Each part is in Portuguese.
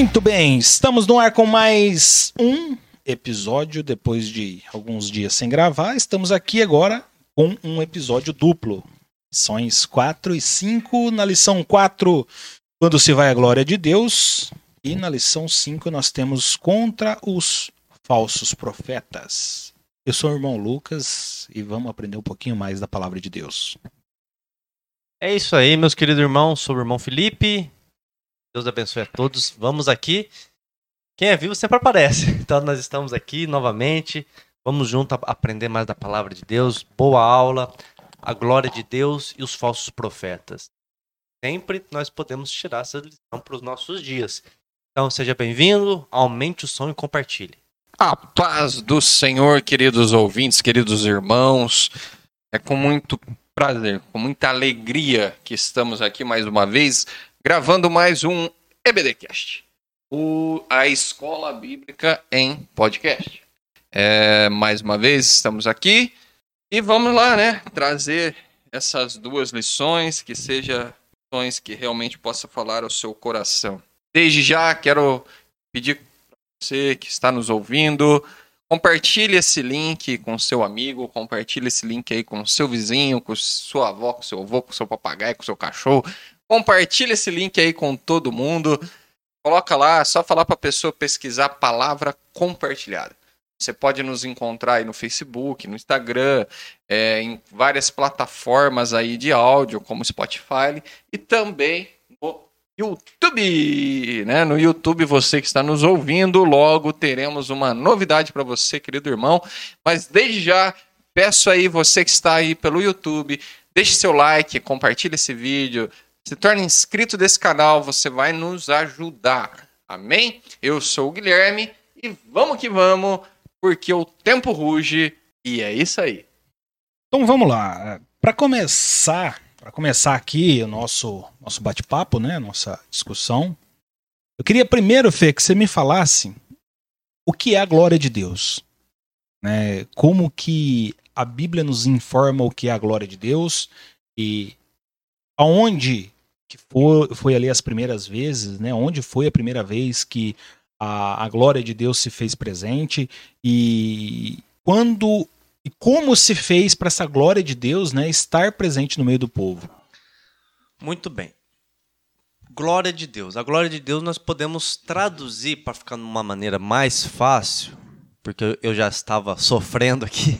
Muito bem, estamos no ar com mais um episódio depois de alguns dias sem gravar. Estamos aqui agora com um episódio duplo. Lições 4 e 5. Na lição 4, quando se vai a glória de Deus. E na lição 5 nós temos contra os falsos profetas. Eu sou o irmão Lucas e vamos aprender um pouquinho mais da palavra de Deus. É isso aí, meus queridos irmãos. Sou o irmão Felipe. Deus abençoe a todos. Vamos aqui. Quem é vivo sempre aparece. Então nós estamos aqui novamente. Vamos junto aprender mais da palavra de Deus. Boa aula. A glória de Deus e os falsos profetas. Sempre nós podemos tirar essa lição para os nossos dias. Então seja bem-vindo, aumente o som e compartilhe. A paz do Senhor, queridos ouvintes, queridos irmãos. É com muito prazer, com muita alegria que estamos aqui mais uma vez gravando mais um EBDcast, o, a Escola Bíblica em Podcast. É, mais uma vez estamos aqui e vamos lá, né? Trazer essas duas lições que seja lições que realmente possa falar ao seu coração. Desde já quero pedir para você que está nos ouvindo, compartilhe esse link com seu amigo, compartilhe esse link aí com seu vizinho, com sua avó, com seu avô, com seu papagaio, com seu cachorro, Compartilha esse link aí com todo mundo. Coloca lá, é só falar para a pessoa pesquisar a palavra compartilhada. Você pode nos encontrar aí no Facebook, no Instagram, é, em várias plataformas aí de áudio, como Spotify, e também no YouTube. Né? No YouTube, você que está nos ouvindo, logo teremos uma novidade para você, querido irmão. Mas desde já, peço aí, você que está aí pelo YouTube, deixe seu like, compartilhe esse vídeo, se torne inscrito desse canal, você vai nos ajudar. Amém? Eu sou o Guilherme e vamos que vamos, porque o tempo ruge e é isso aí. Então vamos lá. Para começar, para começar aqui o nosso nosso bate-papo, né, nossa discussão, eu queria primeiro, Fê, que você me falasse o que é a glória de Deus, né? Como que a Bíblia nos informa o que é a glória de Deus e aonde que foi, foi ali as primeiras vezes, né? Onde foi a primeira vez que a, a glória de Deus se fez presente e quando e como se fez para essa glória de Deus, né, estar presente no meio do povo. Muito bem. Glória de Deus. A glória de Deus nós podemos traduzir para ficar de uma maneira mais fácil, porque eu já estava sofrendo aqui.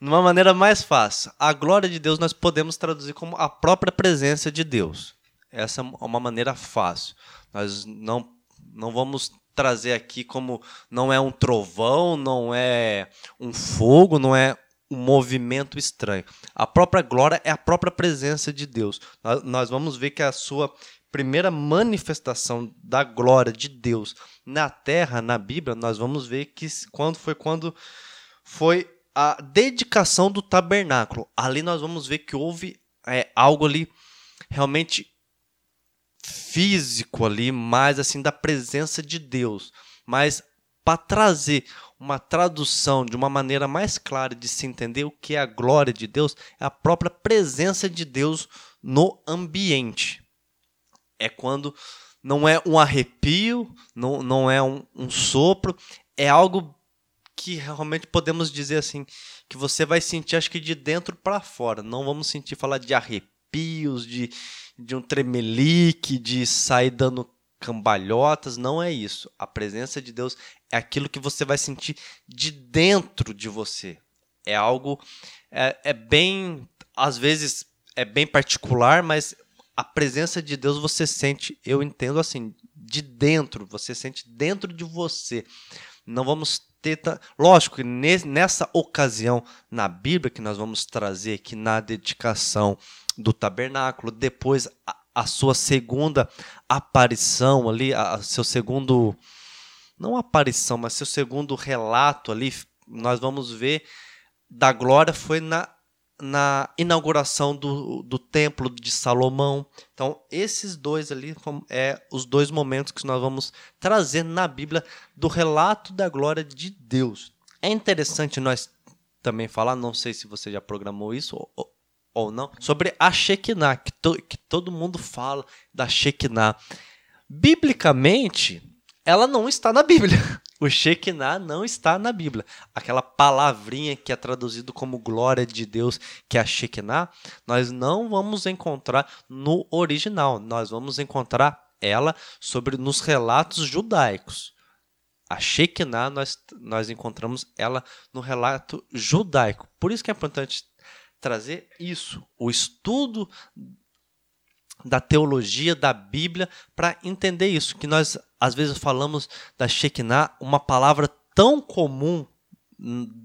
Numa maneira mais fácil. A glória de Deus nós podemos traduzir como a própria presença de Deus. Essa é uma maneira fácil. Nós não, não vamos trazer aqui como não é um trovão, não é um fogo, não é um movimento estranho. A própria glória é a própria presença de Deus. Nós vamos ver que a sua primeira manifestação da glória de Deus na terra, na Bíblia, nós vamos ver que quando foi quando foi a dedicação do tabernáculo. Ali nós vamos ver que houve é, algo ali realmente físico ali, mais assim da presença de Deus. Mas para trazer uma tradução de uma maneira mais clara de se entender o que é a glória de Deus, é a própria presença de Deus no ambiente. É quando não é um arrepio, não, não é um, um sopro, é algo que realmente podemos dizer assim, que você vai sentir, acho que de dentro para fora. Não vamos sentir falar de arrepios, de, de um tremelique, de sair dando cambalhotas. Não é isso. A presença de Deus é aquilo que você vai sentir de dentro de você. É algo. É, é bem. Às vezes é bem particular, mas a presença de Deus você sente, eu entendo assim, de dentro, você sente dentro de você. Não vamos ter. Lógico que nessa ocasião na Bíblia, que nós vamos trazer aqui na dedicação do tabernáculo, depois a, a sua segunda aparição ali, a, seu segundo. Não aparição, mas seu segundo relato ali, nós vamos ver da glória foi na na inauguração do, do templo de Salomão. Então, esses dois ali é os dois momentos que nós vamos trazer na Bíblia do relato da glória de Deus. É interessante nós também falar, não sei se você já programou isso ou, ou não, sobre a Shekinah, que, to, que todo mundo fala da Shekinah. Biblicamente, ela não está na Bíblia. O Shekinah não está na Bíblia. Aquela palavrinha que é traduzido como glória de Deus, que é a Shekinah, nós não vamos encontrar no original. Nós vamos encontrar ela sobre nos relatos judaicos. A Shekinah, nós, nós encontramos ela no relato judaico. Por isso que é importante trazer isso, o estudo da teologia da Bíblia para entender isso, que nós às vezes falamos da Shekinah, uma palavra tão comum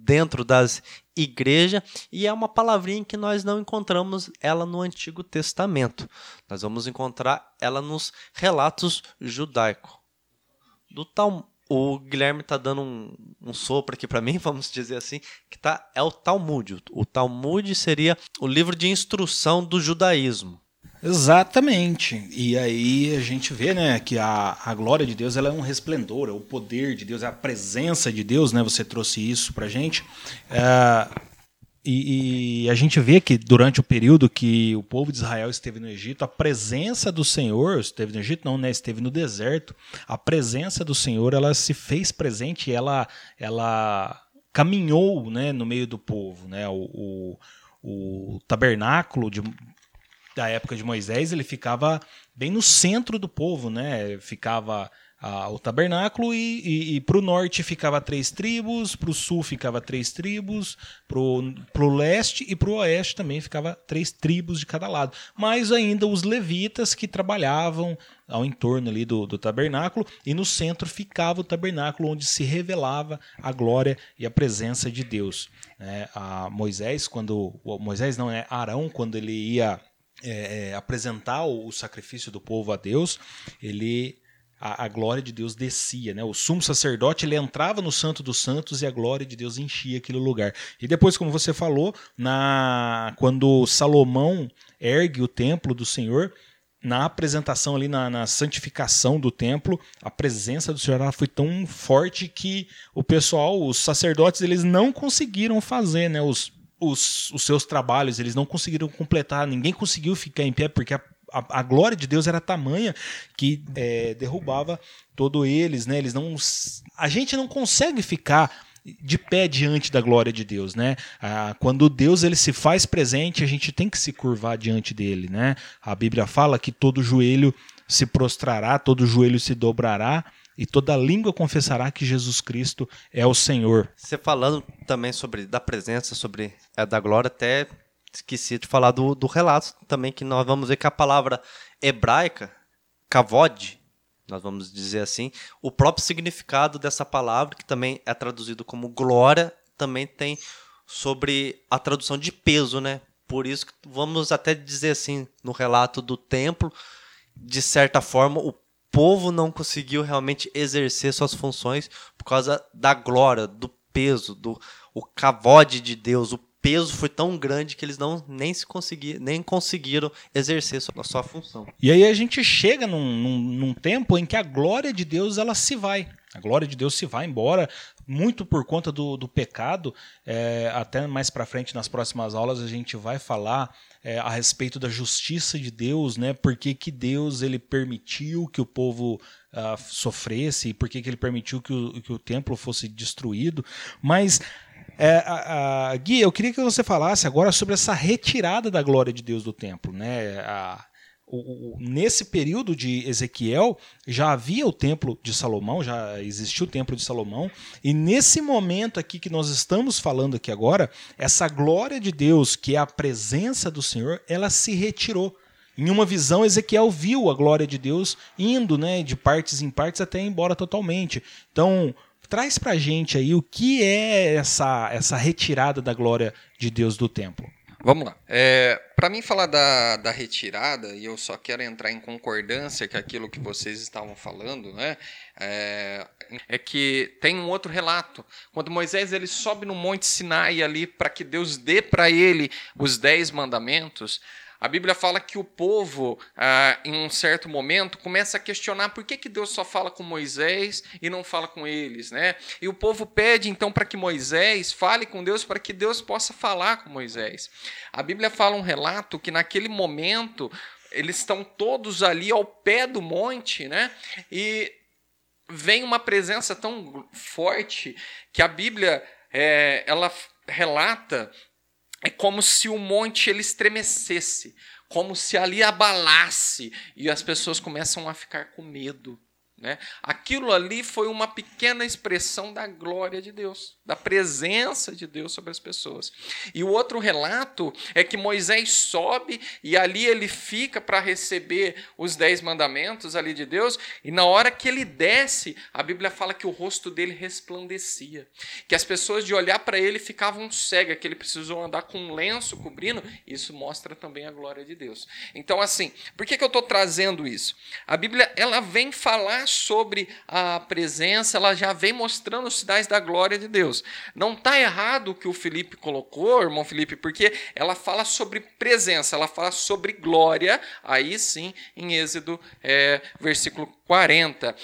dentro das igrejas e é uma palavrinha que nós não encontramos ela no Antigo Testamento. Nós vamos encontrar ela nos relatos judaicos. Do tal o Guilherme está dando um, um sopro aqui para mim, vamos dizer assim, que tá, é o Talmud. O Talmud seria o livro de instrução do judaísmo. Exatamente. E aí a gente vê, né, que a, a glória de Deus ela é um resplendor, é o poder de Deus, é a presença de Deus, né? Você trouxe isso pra gente. É, e, e, a gente vê que durante o período que o povo de Israel esteve no Egito, a presença do Senhor, esteve no Egito não, né, esteve no deserto, a presença do Senhor, ela se fez presente, ela ela caminhou, né, no meio do povo, né? O, o, o tabernáculo de, da época de Moisés, ele ficava bem no centro do povo, né? Ficava ah, o tabernáculo e, e, e para o norte ficava três tribos, para o sul ficava três tribos, para o leste e para o oeste também ficava três tribos de cada lado. Mais ainda os levitas que trabalhavam ao entorno ali do, do tabernáculo e no centro ficava o tabernáculo onde se revelava a glória e a presença de Deus. É, a Moisés, quando Moisés não é Arão, quando ele ia é, é, apresentar o, o, sacrifício do povo a Deus, ele a, a, glória de Deus descia, né? O sumo sacerdote ele entrava no Santo dos Santos e a glória de Deus enchia aquele lugar. E depois, como você falou, na quando Salomão ergue o templo do Senhor, na apresentação ali, na, na, santificação do templo, a presença do Senhor foi tão forte que o pessoal, os sacerdotes, eles não conseguiram fazer, né? Os os, os seus trabalhos, eles não conseguiram completar, ninguém conseguiu ficar em pé, porque a, a, a glória de Deus era tamanha que é, derrubava todos eles, né? Eles não. A gente não consegue ficar de pé diante da glória de Deus, né? Ah, quando Deus ele se faz presente, a gente tem que se curvar diante dele, né? A Bíblia fala que todo joelho se prostrará, todo joelho se dobrará e toda língua confessará que Jesus Cristo é o Senhor. Você falando também sobre da presença, sobre é, da glória, até esqueci de falar do, do relato também, que nós vamos ver que a palavra hebraica, kavod, nós vamos dizer assim, o próprio significado dessa palavra, que também é traduzido como glória, também tem sobre a tradução de peso, né? Por isso vamos até dizer assim, no relato do templo, de certa forma, o povo não conseguiu realmente exercer suas funções por causa da glória, do peso, do o cavode de Deus, o peso foi tão grande que eles não nem se conseguir, nem conseguiram exercer sua, sua função. E aí a gente chega num, num, num tempo em que a glória de Deus ela se vai. A glória de Deus se vai embora, muito por conta do, do pecado. É, até mais para frente, nas próximas aulas, a gente vai falar é, a respeito da justiça de Deus, né? Por que, que Deus ele permitiu que o povo uh, sofresse, por que, que ele permitiu que o, que o templo fosse destruído. Mas é, a, a, Gui, eu queria que você falasse agora sobre essa retirada da glória de Deus do templo. Né? A, o, o, nesse período de Ezequiel, já havia o templo de Salomão, já existiu o templo de Salomão, e nesse momento aqui que nós estamos falando aqui agora, essa glória de Deus, que é a presença do Senhor, ela se retirou. Em uma visão, Ezequiel viu a glória de Deus indo, né, de partes em partes até embora totalmente. Então, traz pra gente aí o que é essa, essa retirada da glória de Deus do templo. Vamos lá. É, Para mim falar da, da retirada, e eu só quero entrar em concordância com aquilo que vocês estavam falando, né? É, é que tem um outro relato. Quando Moisés ele sobe no Monte Sinai ali para que Deus dê para ele os dez mandamentos, a Bíblia fala que o povo, ah, em um certo momento, começa a questionar por que, que Deus só fala com Moisés e não fala com eles. Né? E o povo pede então para que Moisés fale com Deus para que Deus possa falar com Moisés. A Bíblia fala um relato que naquele momento eles estão todos ali ao pé do monte, né? E vem uma presença tão forte que a Bíblia é, ela relata é como se o monte ele estremecesse, como se ali abalasse e as pessoas começam a ficar com medo. Né? Aquilo ali foi uma pequena expressão da glória de Deus, da presença de Deus sobre as pessoas. E o outro relato é que Moisés sobe e ali ele fica para receber os dez mandamentos ali de Deus, e na hora que ele desce, a Bíblia fala que o rosto dele resplandecia, que as pessoas de olhar para ele ficavam cegas, que ele precisou andar com um lenço cobrindo, isso mostra também a glória de Deus. Então, assim, por que, que eu estou trazendo isso? A Bíblia ela vem falar sobre a presença, ela já vem mostrando os sinais da glória de Deus. Não está errado o que o Felipe colocou, irmão Felipe, porque ela fala sobre presença, ela fala sobre glória, aí sim, em Êxodo, é, versículo 40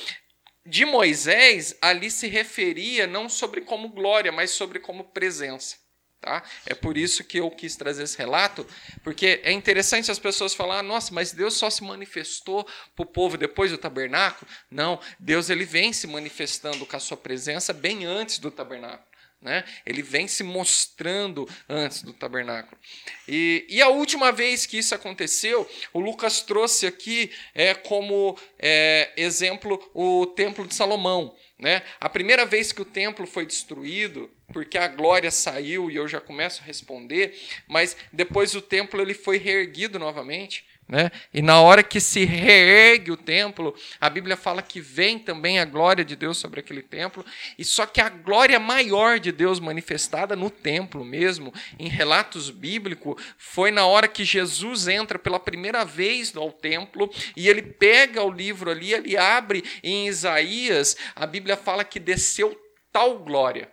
de Moisés, ali se referia não sobre como glória, mas sobre como presença. Tá? É por isso que eu quis trazer esse relato, porque é interessante as pessoas falar, nossa, mas Deus só se manifestou para o povo depois do tabernáculo. Não, Deus ele vem se manifestando com a sua presença bem antes do tabernáculo. Né? Ele vem se mostrando antes do tabernáculo. E, e a última vez que isso aconteceu, o Lucas trouxe aqui é, como é, exemplo o Templo de Salomão. Né? A primeira vez que o templo foi destruído, porque a glória saiu e eu já começo a responder, mas depois o templo ele foi reerguido novamente. Né? E na hora que se reergue o templo, a Bíblia fala que vem também a glória de Deus sobre aquele templo, e só que a glória maior de Deus manifestada no templo mesmo, em relatos bíblicos, foi na hora que Jesus entra pela primeira vez ao templo e ele pega o livro ali, ele abre em Isaías, a Bíblia fala que desceu tal glória.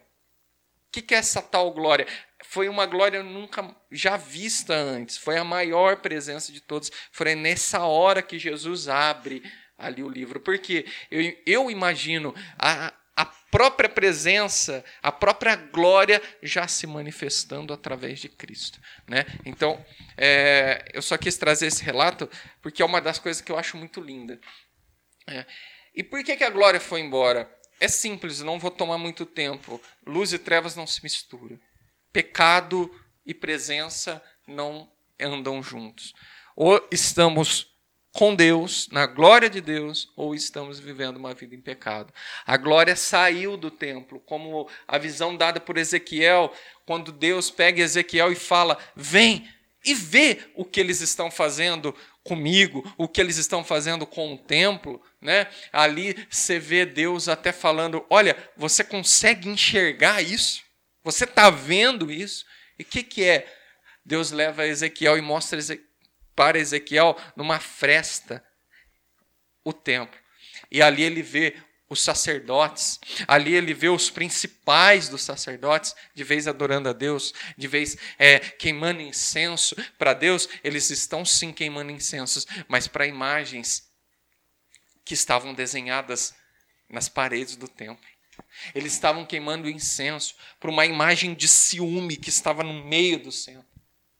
O que é essa tal glória? Foi uma glória nunca já vista antes, foi a maior presença de todos. Foi nessa hora que Jesus abre ali o livro, porque eu, eu imagino a, a própria presença, a própria glória já se manifestando através de Cristo. Né? Então, é, eu só quis trazer esse relato porque é uma das coisas que eu acho muito linda. É. E por que, que a glória foi embora? É simples, não vou tomar muito tempo. Luz e trevas não se misturam pecado e presença não andam juntos. Ou estamos com Deus, na glória de Deus, ou estamos vivendo uma vida em pecado. A glória saiu do templo, como a visão dada por Ezequiel, quando Deus pega Ezequiel e fala: Vem e vê o que eles estão fazendo comigo, o que eles estão fazendo com o templo. Né? Ali você vê Deus até falando: Olha, você consegue enxergar isso? Você está vendo isso? E o que, que é? Deus leva Ezequiel e mostra para Ezequiel numa fresta o templo. E ali ele vê os sacerdotes, ali ele vê os principais dos sacerdotes, de vez adorando a Deus, de vez é, queimando incenso para Deus, eles estão sim queimando incensos, mas para imagens que estavam desenhadas nas paredes do templo. Eles estavam queimando incenso para uma imagem de ciúme que estava no meio do centro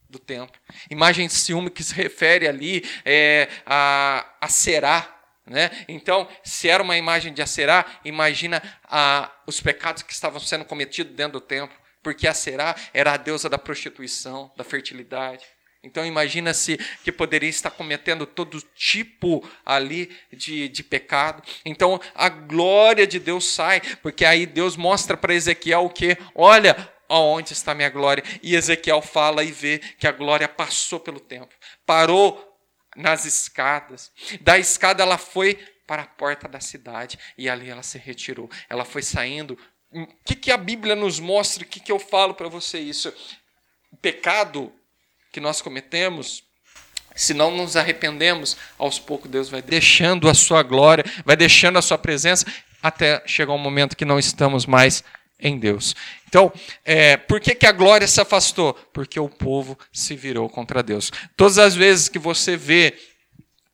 do templo. Imagem de ciúme que se refere ali é, a, a Será. Né? Então, se era uma imagem de Acerá, imagina a, os pecados que estavam sendo cometidos dentro do templo, porque a Será era a deusa da prostituição, da fertilidade. Então imagina-se que poderia estar cometendo todo tipo ali de, de pecado. Então a glória de Deus sai, porque aí Deus mostra para Ezequiel o que? Olha, aonde está minha glória? E Ezequiel fala e vê que a glória passou pelo templo, parou nas escadas. Da escada ela foi para a porta da cidade e ali ela se retirou. Ela foi saindo. O que, que a Bíblia nos mostra? O que, que eu falo para você isso? Pecado que nós cometemos, se não nos arrependemos, aos poucos Deus vai deixando a sua glória, vai deixando a sua presença, até chegar um momento que não estamos mais em Deus. Então, é, por que, que a glória se afastou? Porque o povo se virou contra Deus. Todas as vezes que você vê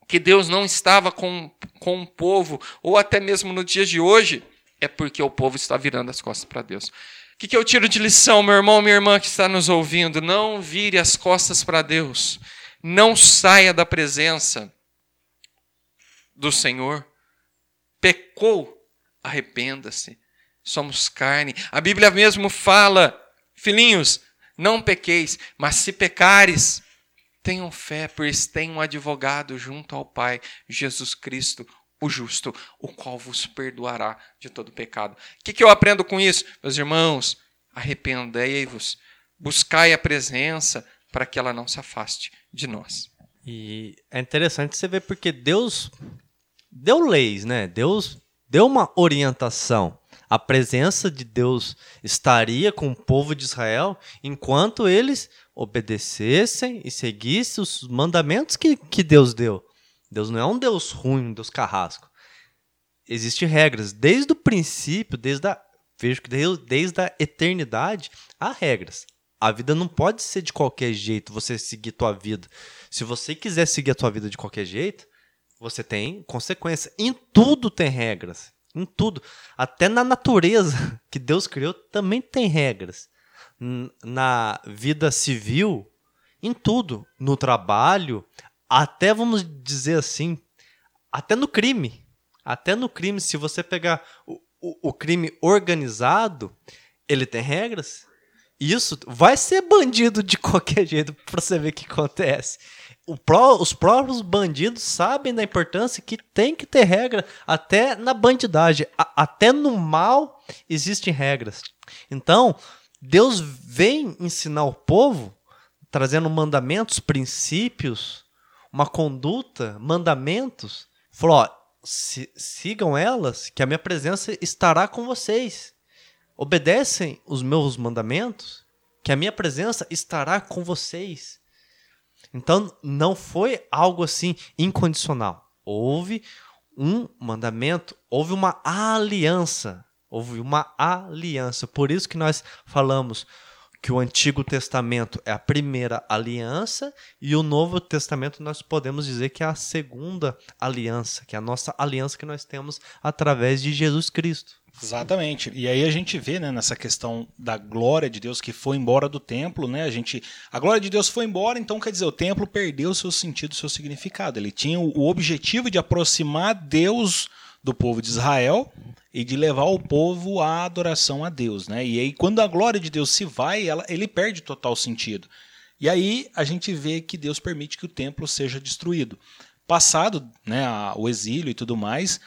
que Deus não estava com, com o povo, ou até mesmo no dia de hoje, é porque o povo está virando as costas para Deus. O que, que eu tiro de lição, meu irmão, minha irmã que está nos ouvindo? Não vire as costas para Deus. Não saia da presença do Senhor. Pecou, arrependa-se. Somos carne. A Bíblia mesmo fala, filhinhos, não pequeis, mas se pecares, tenham fé, pois tem um advogado junto ao Pai, Jesus Cristo, o justo, o qual vos perdoará de todo pecado. O que, que eu aprendo com isso? Meus irmãos, arrependei-vos, buscai a presença para que ela não se afaste de nós. E é interessante você ver porque Deus deu leis, né? Deus deu uma orientação. A presença de Deus estaria com o povo de Israel enquanto eles obedecessem e seguissem os mandamentos que, que Deus deu. Deus não é um Deus ruim, um Deus carrasco. Existem regras. Desde o princípio, desde a, vejo que desde, a eternidade, há regras. A vida não pode ser de qualquer jeito, você seguir tua vida. Se você quiser seguir a tua vida de qualquer jeito, você tem consequência. Em tudo tem regras. Em tudo. Até na natureza que Deus criou também tem regras. Na vida civil, em tudo. No trabalho, até vamos dizer assim, até no crime. Até no crime, se você pegar o, o, o crime organizado, ele tem regras. Isso vai ser bandido de qualquer jeito para você ver o que acontece. Pró, os próprios bandidos sabem da importância que tem que ter regra até na bandidagem, a, até no mal existem regras. Então, Deus vem ensinar o povo trazendo mandamentos, princípios, uma conduta, mandamentos. Falou: ó, sigam elas, que a minha presença estará com vocês obedecem os meus mandamentos, que a minha presença estará com vocês. Então, não foi algo assim incondicional. Houve um mandamento, houve uma aliança. Houve uma aliança. Por isso que nós falamos que o Antigo Testamento é a primeira aliança e o Novo Testamento nós podemos dizer que é a segunda aliança, que é a nossa aliança que nós temos através de Jesus Cristo. Exatamente. E aí a gente vê, né, nessa questão da glória de Deus que foi embora do templo, né? A gente, a glória de Deus foi embora, então quer dizer, o templo perdeu seu sentido, seu significado. Ele tinha o objetivo de aproximar Deus do povo de Israel e de levar o povo à adoração a Deus, né? E aí quando a glória de Deus se vai, ela, ele perde total sentido. E aí a gente vê que Deus permite que o templo seja destruído. Passado, né, o exílio e tudo mais,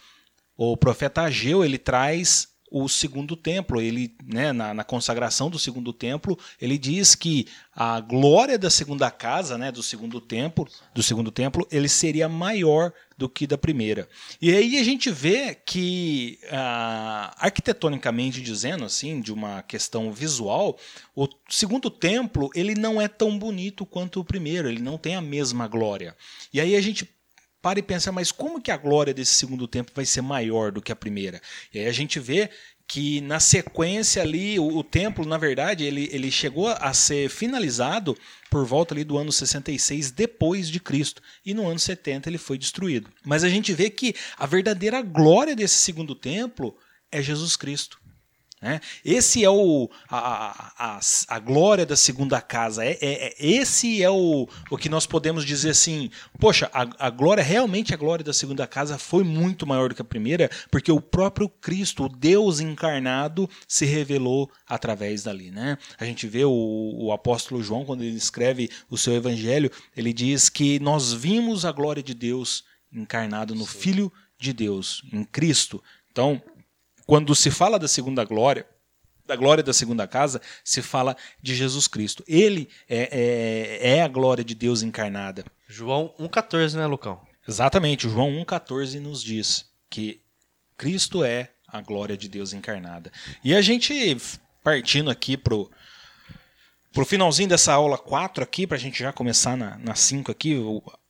o profeta Ageu ele traz o segundo templo. Ele, né, na, na, consagração do segundo templo, ele diz que a glória da segunda casa, né, do segundo templo, do segundo templo, ele seria maior do que da primeira. E aí a gente vê que ah, arquitetonicamente dizendo, assim, de uma questão visual, o segundo templo ele não é tão bonito quanto o primeiro. Ele não tem a mesma glória. E aí a gente para e pensa, mas como que a glória desse segundo tempo vai ser maior do que a primeira? E aí a gente vê que na sequência ali, o, o, templo, na verdade, ele, ele chegou a ser finalizado por volta ali do ano 66 depois de Cristo. E no ano 70 ele foi destruído. Mas a gente vê que a verdadeira glória desse segundo templo é Jesus Cristo. Né? Esse é o, a, a, a, glória da segunda casa. É, é, é, esse é o, o que nós podemos dizer assim: poxa, a, a glória, realmente a glória da segunda casa foi muito maior do que a primeira, porque o próprio Cristo, o Deus encarnado, se revelou através dali. Né? A gente vê o, o apóstolo João, quando ele escreve o seu evangelho, ele diz que nós vimos a glória de Deus encarnado no Sim. Filho de Deus, em Cristo. Então, quando se fala da segunda glória, da glória da segunda casa, se fala de Jesus Cristo. Ele é, é, é a glória de Deus encarnada. João 1,14, né, Lucão? Exatamente, João 1,14 nos diz que Cristo é a glória de Deus encarnada. E a gente, partindo aqui pro, pro finalzinho dessa aula 4 aqui, para a gente já começar na, na 5 aqui,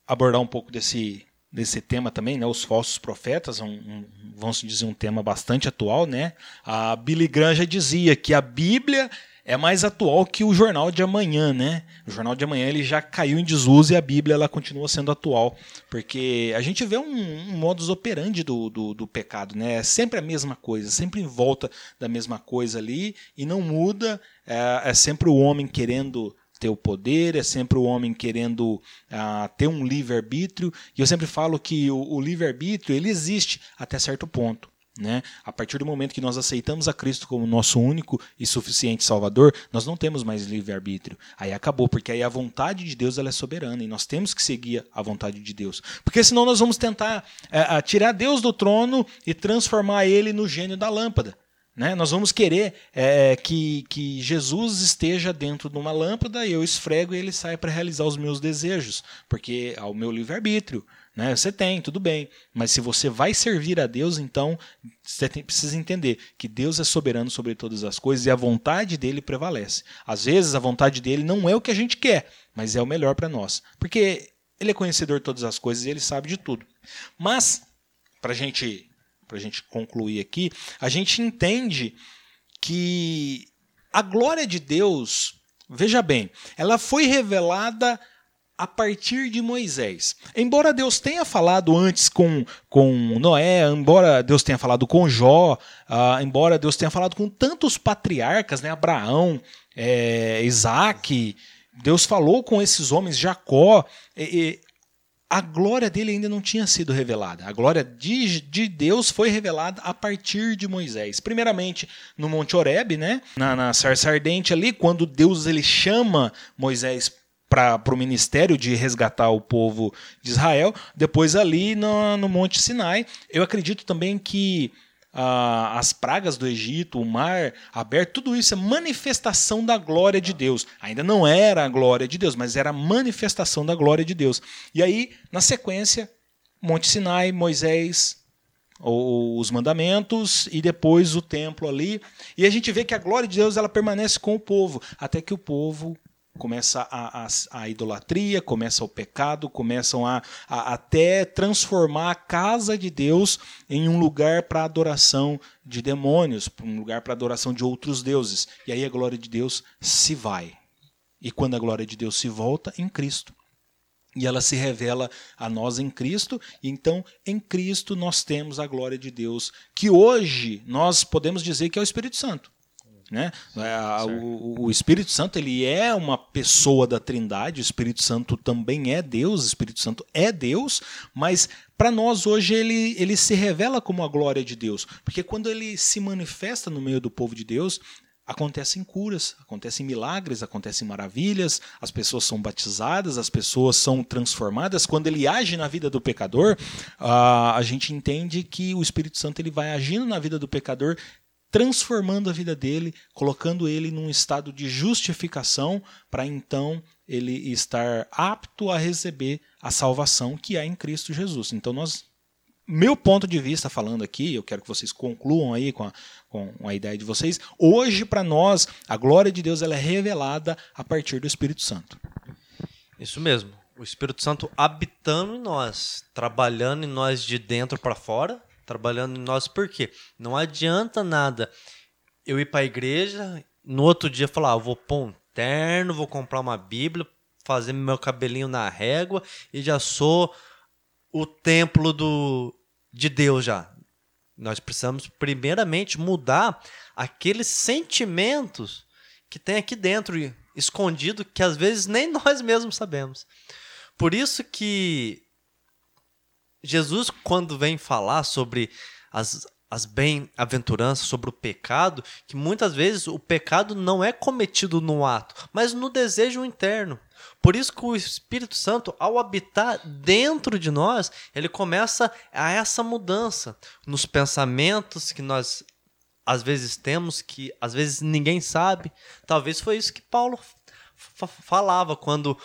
abordar um pouco desse desse tema também, né? Os falsos profetas, um, um, vamos dizer um tema bastante atual, né? A Billy Graham já dizia que a Bíblia é mais atual que o Jornal de Amanhã, né? O Jornal de Amanhã ele já caiu em desuso e a Bíblia ela continua sendo atual, porque a gente vê um, um modus operandi do, do, do, pecado, né? É sempre a mesma coisa, sempre em volta da mesma coisa ali e não muda. É, é sempre o homem querendo ter o poder, é sempre o homem querendo uh, ter um livre-arbítrio. E eu sempre falo que o, o livre-arbítrio ele existe até certo ponto. Né? A partir do momento que nós aceitamos a Cristo como nosso único e suficiente Salvador, nós não temos mais livre-arbítrio. Aí acabou, porque aí a vontade de Deus ela é soberana e nós temos que seguir a vontade de Deus. Porque senão nós vamos tentar é, tirar Deus do trono e transformar ele no gênio da lâmpada. Né? Nós vamos querer é, que, que Jesus esteja dentro de uma lâmpada e eu esfrego e ele sai para realizar os meus desejos, porque é o meu livre-arbítrio. Né? Você tem, tudo bem. Mas se você vai servir a Deus, então você tem, precisa entender que Deus é soberano sobre todas as coisas e a vontade dele prevalece. Às vezes a vontade dele não é o que a gente quer, mas é o melhor para nós. Porque ele é conhecedor de todas as coisas e ele sabe de tudo. Mas, para a gente para a gente concluir aqui, a gente entende que a glória de Deus, veja bem, ela foi revelada a partir de Moisés. Embora Deus tenha falado antes com, com Noé, embora Deus tenha falado com Jó, uh, embora Deus tenha falado com tantos patriarcas, né, Abraão, é, Isaac, Deus falou com esses homens, Jacó, e, a glória dele ainda não tinha sido revelada. A glória de, de Deus foi revelada a partir de Moisés. Primeiramente no Monte Horebe, né? na, na sarça ardente ali, quando Deus ele chama Moisés para o ministério de resgatar o povo de Israel. Depois ali no, no Monte Sinai. Eu acredito também que ah, as pragas do Egito, o mar aberto, tudo isso é manifestação da glória de Deus. Ainda não era a glória de Deus, mas era a manifestação da glória de Deus. E aí, na sequência, Monte Sinai, Moisés, os mandamentos e depois o templo ali. E a gente vê que a glória de Deus ela permanece com o povo, até que o povo começa a, a, a, idolatria, começa o pecado, começam a, a, até transformar a casa de Deus em um lugar para adoração de demônios, um lugar para adoração de outros deuses. E aí a glória de Deus se vai. E quando a glória de Deus se volta, em Cristo. E ela se revela a nós em Cristo, e então em Cristo nós temos a glória de Deus, que hoje nós podemos dizer que é o Espírito Santo. Né? É, o, o, Espírito Santo ele é uma pessoa da Trindade, o Espírito Santo também é Deus, o Espírito Santo é Deus, mas para nós hoje ele, ele se revela como a glória de Deus, porque quando ele se manifesta no meio do povo de Deus, acontecem curas, acontecem milagres, acontecem maravilhas, as pessoas são batizadas, as pessoas são transformadas. Quando ele age na vida do pecador, a gente entende que o Espírito Santo ele vai agindo na vida do pecador transformando a vida dele, colocando ele num estado de justificação, para então ele estar apto a receber a salvação que há em Cristo Jesus. Então nós meu ponto de vista falando aqui, eu quero que vocês concluam aí com a, com a ideia de vocês. Hoje, para nós, a glória de Deus ela é revelada a partir do Espírito Santo. Isso mesmo. O Espírito Santo habitando em nós, trabalhando em nós de dentro para fora, trabalhando em nós. Por quê? Não adianta nada eu ir para a igreja, no outro dia falar, ah, vou pôr um terno, vou comprar uma Bíblia, fazer meu cabelinho na régua e já sou o templo do de Deus já. Nós precisamos primeiramente mudar aqueles sentimentos que tem aqui dentro escondido que às vezes nem nós mesmos sabemos. Por isso que Jesus, quando vem falar sobre as, as bem-aventuranças, sobre o pecado, que muitas vezes o pecado não é cometido no ato, mas no desejo interno. Por isso que o Espírito Santo, ao habitar dentro de nós, ele começa a essa mudança nos pensamentos que nós às vezes temos, que às vezes ninguém sabe. Talvez foi isso que Paulo falava quando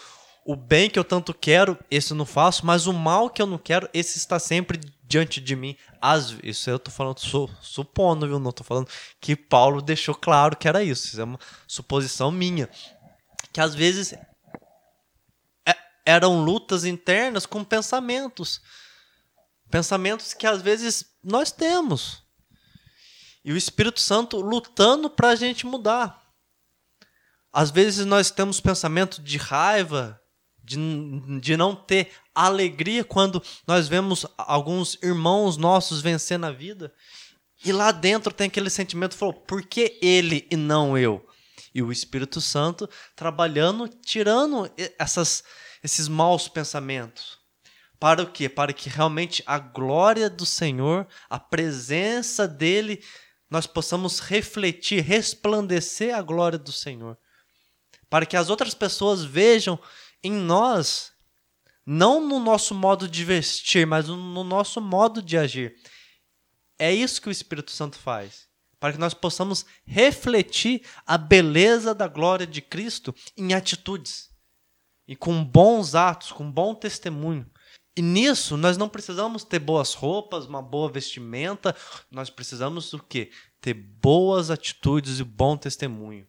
o bem que eu tanto quero, esse eu não faço, mas o mal que eu não quero, esse está sempre diante de mim. As, isso eu tô falando, su, supondo, viu? Não tô falando que Paulo deixou claro que era isso. Isso é uma suposição minha. Que às vezes é, eram lutas internas com pensamentos. Pensamentos que às vezes nós temos. E o Espírito Santo lutando para a gente mudar. Às vezes nós temos pensamento de raiva, de, de não ter alegria quando nós vemos alguns irmãos nossos vencendo a vida. E lá dentro tem aquele sentimento, falou, por que ele e não eu? E o Espírito Santo trabalhando, tirando essas, esses maus pensamentos. Para o quê? Para que realmente a glória do Senhor, a presença dele, nós possamos refletir, resplandecer a glória do Senhor. Para que as outras pessoas vejam em nós, não no nosso modo de vestir, mas no nosso modo de agir. É isso que o Espírito Santo faz. Para que nós possamos refletir a beleza da glória de Cristo em atitudes e com bons atos, com bom testemunho. E nisso nós não precisamos ter boas roupas, uma boa vestimenta, nós precisamos o quê? Ter boas atitudes e bom testemunho.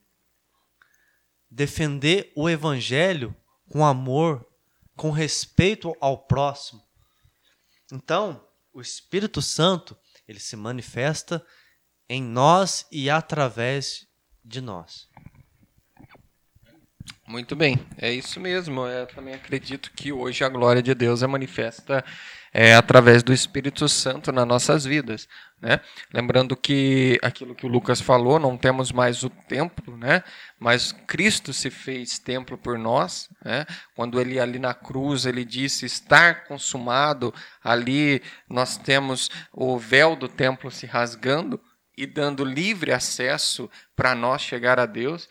Defender o evangelho com amor, com respeito ao próximo. Então, o Espírito Santo, ele se manifesta em nós e através de nós. Muito bem, é isso mesmo. Eu também acredito que hoje a glória de Deus é manifesta é, através do Espírito Santo nas nossas vidas. Né? Lembrando que aquilo que o Lucas falou, não temos mais o templo, né? mas Cristo se fez templo por nós. Né? Quando ele ali na cruz, ele disse estar consumado, ali nós temos o véu do templo se rasgando e dando livre acesso para nós chegar a Deus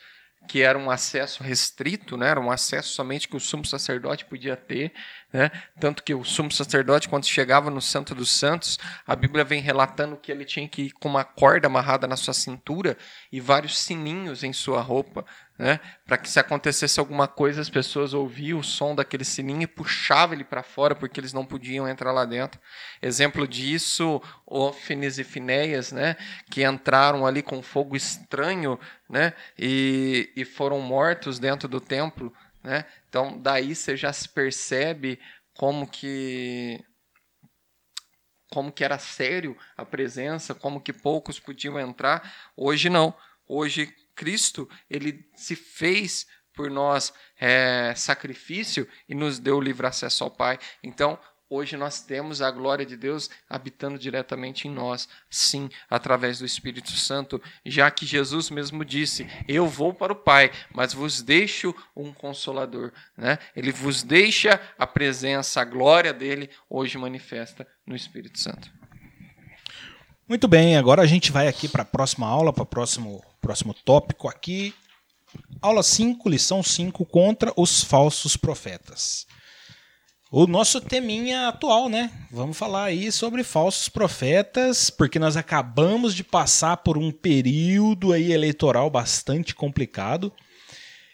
que era um acesso restrito, né? era um acesso somente que o sumo sacerdote podia ter. Né? Tanto que o sumo sacerdote, quando chegava no Santo dos Santos, a Bíblia vem relatando que ele tinha que ir com uma corda amarrada na sua cintura e vários sininhos em sua roupa né? Para que se acontecesse alguma coisa, as pessoas ouviam o som daquele sininho e puxavam ele para fora, porque eles não podiam entrar lá dentro. Exemplo disso, Ófines e Finéias, né? Que entraram ali com fogo estranho, né? E, e foram mortos dentro do templo, né? Então, daí você já se percebe como que como que era sério a presença, como que poucos podiam entrar. Hoje não. Hoje Cristo, ele se fez por nós é, sacrifício e nos deu livre acesso ao Pai. Então, hoje nós temos a glória de Deus habitando diretamente em nós, sim, através do Espírito Santo, já que Jesus mesmo disse: Eu vou para o Pai, mas vos deixo um consolador. Né? Ele vos deixa a presença, a glória dele, hoje manifesta no Espírito Santo. Muito bem, agora a gente vai aqui para a próxima aula, para o próximo, próximo tópico aqui. Aula 5, lição 5, contra os falsos profetas. O nosso teminha atual, né? Vamos falar aí sobre falsos profetas, porque nós acabamos de passar por um período aí eleitoral bastante complicado.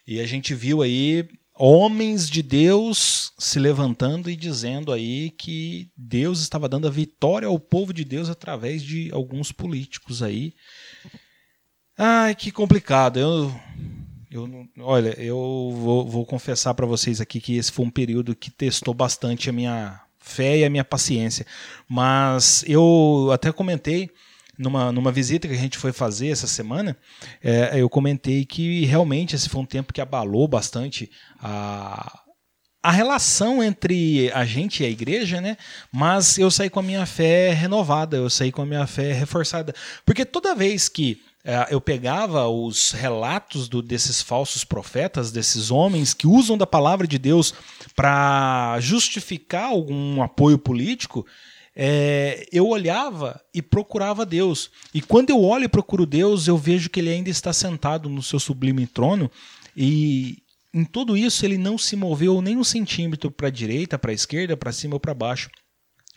E a gente viu aí homens de Deus se levantando e dizendo aí que Deus estava dando a vitória ao povo de Deus através de alguns políticos aí. Ai, que complicado. Eu, eu olha, eu vou, vou confessar para vocês aqui que esse foi um período que testou bastante a minha fé e a minha paciência. Mas eu até comentei numa, numa visita que a gente foi fazer essa semana, é, eu comentei que realmente esse foi um tempo que abalou bastante a, a relação entre a gente e a igreja, né? Mas eu saí com a minha fé renovada, eu saí com a minha fé reforçada. Porque toda vez que eu pegava os relatos do, desses falsos profetas, desses homens que usam da palavra de Deus para justificar algum apoio político, é, eu olhava e procurava Deus. E quando eu olho e procuro Deus, eu vejo que ele ainda está sentado no seu sublime trono e em tudo isso ele não se moveu nem um centímetro para a direita, para a esquerda, para cima ou para baixo.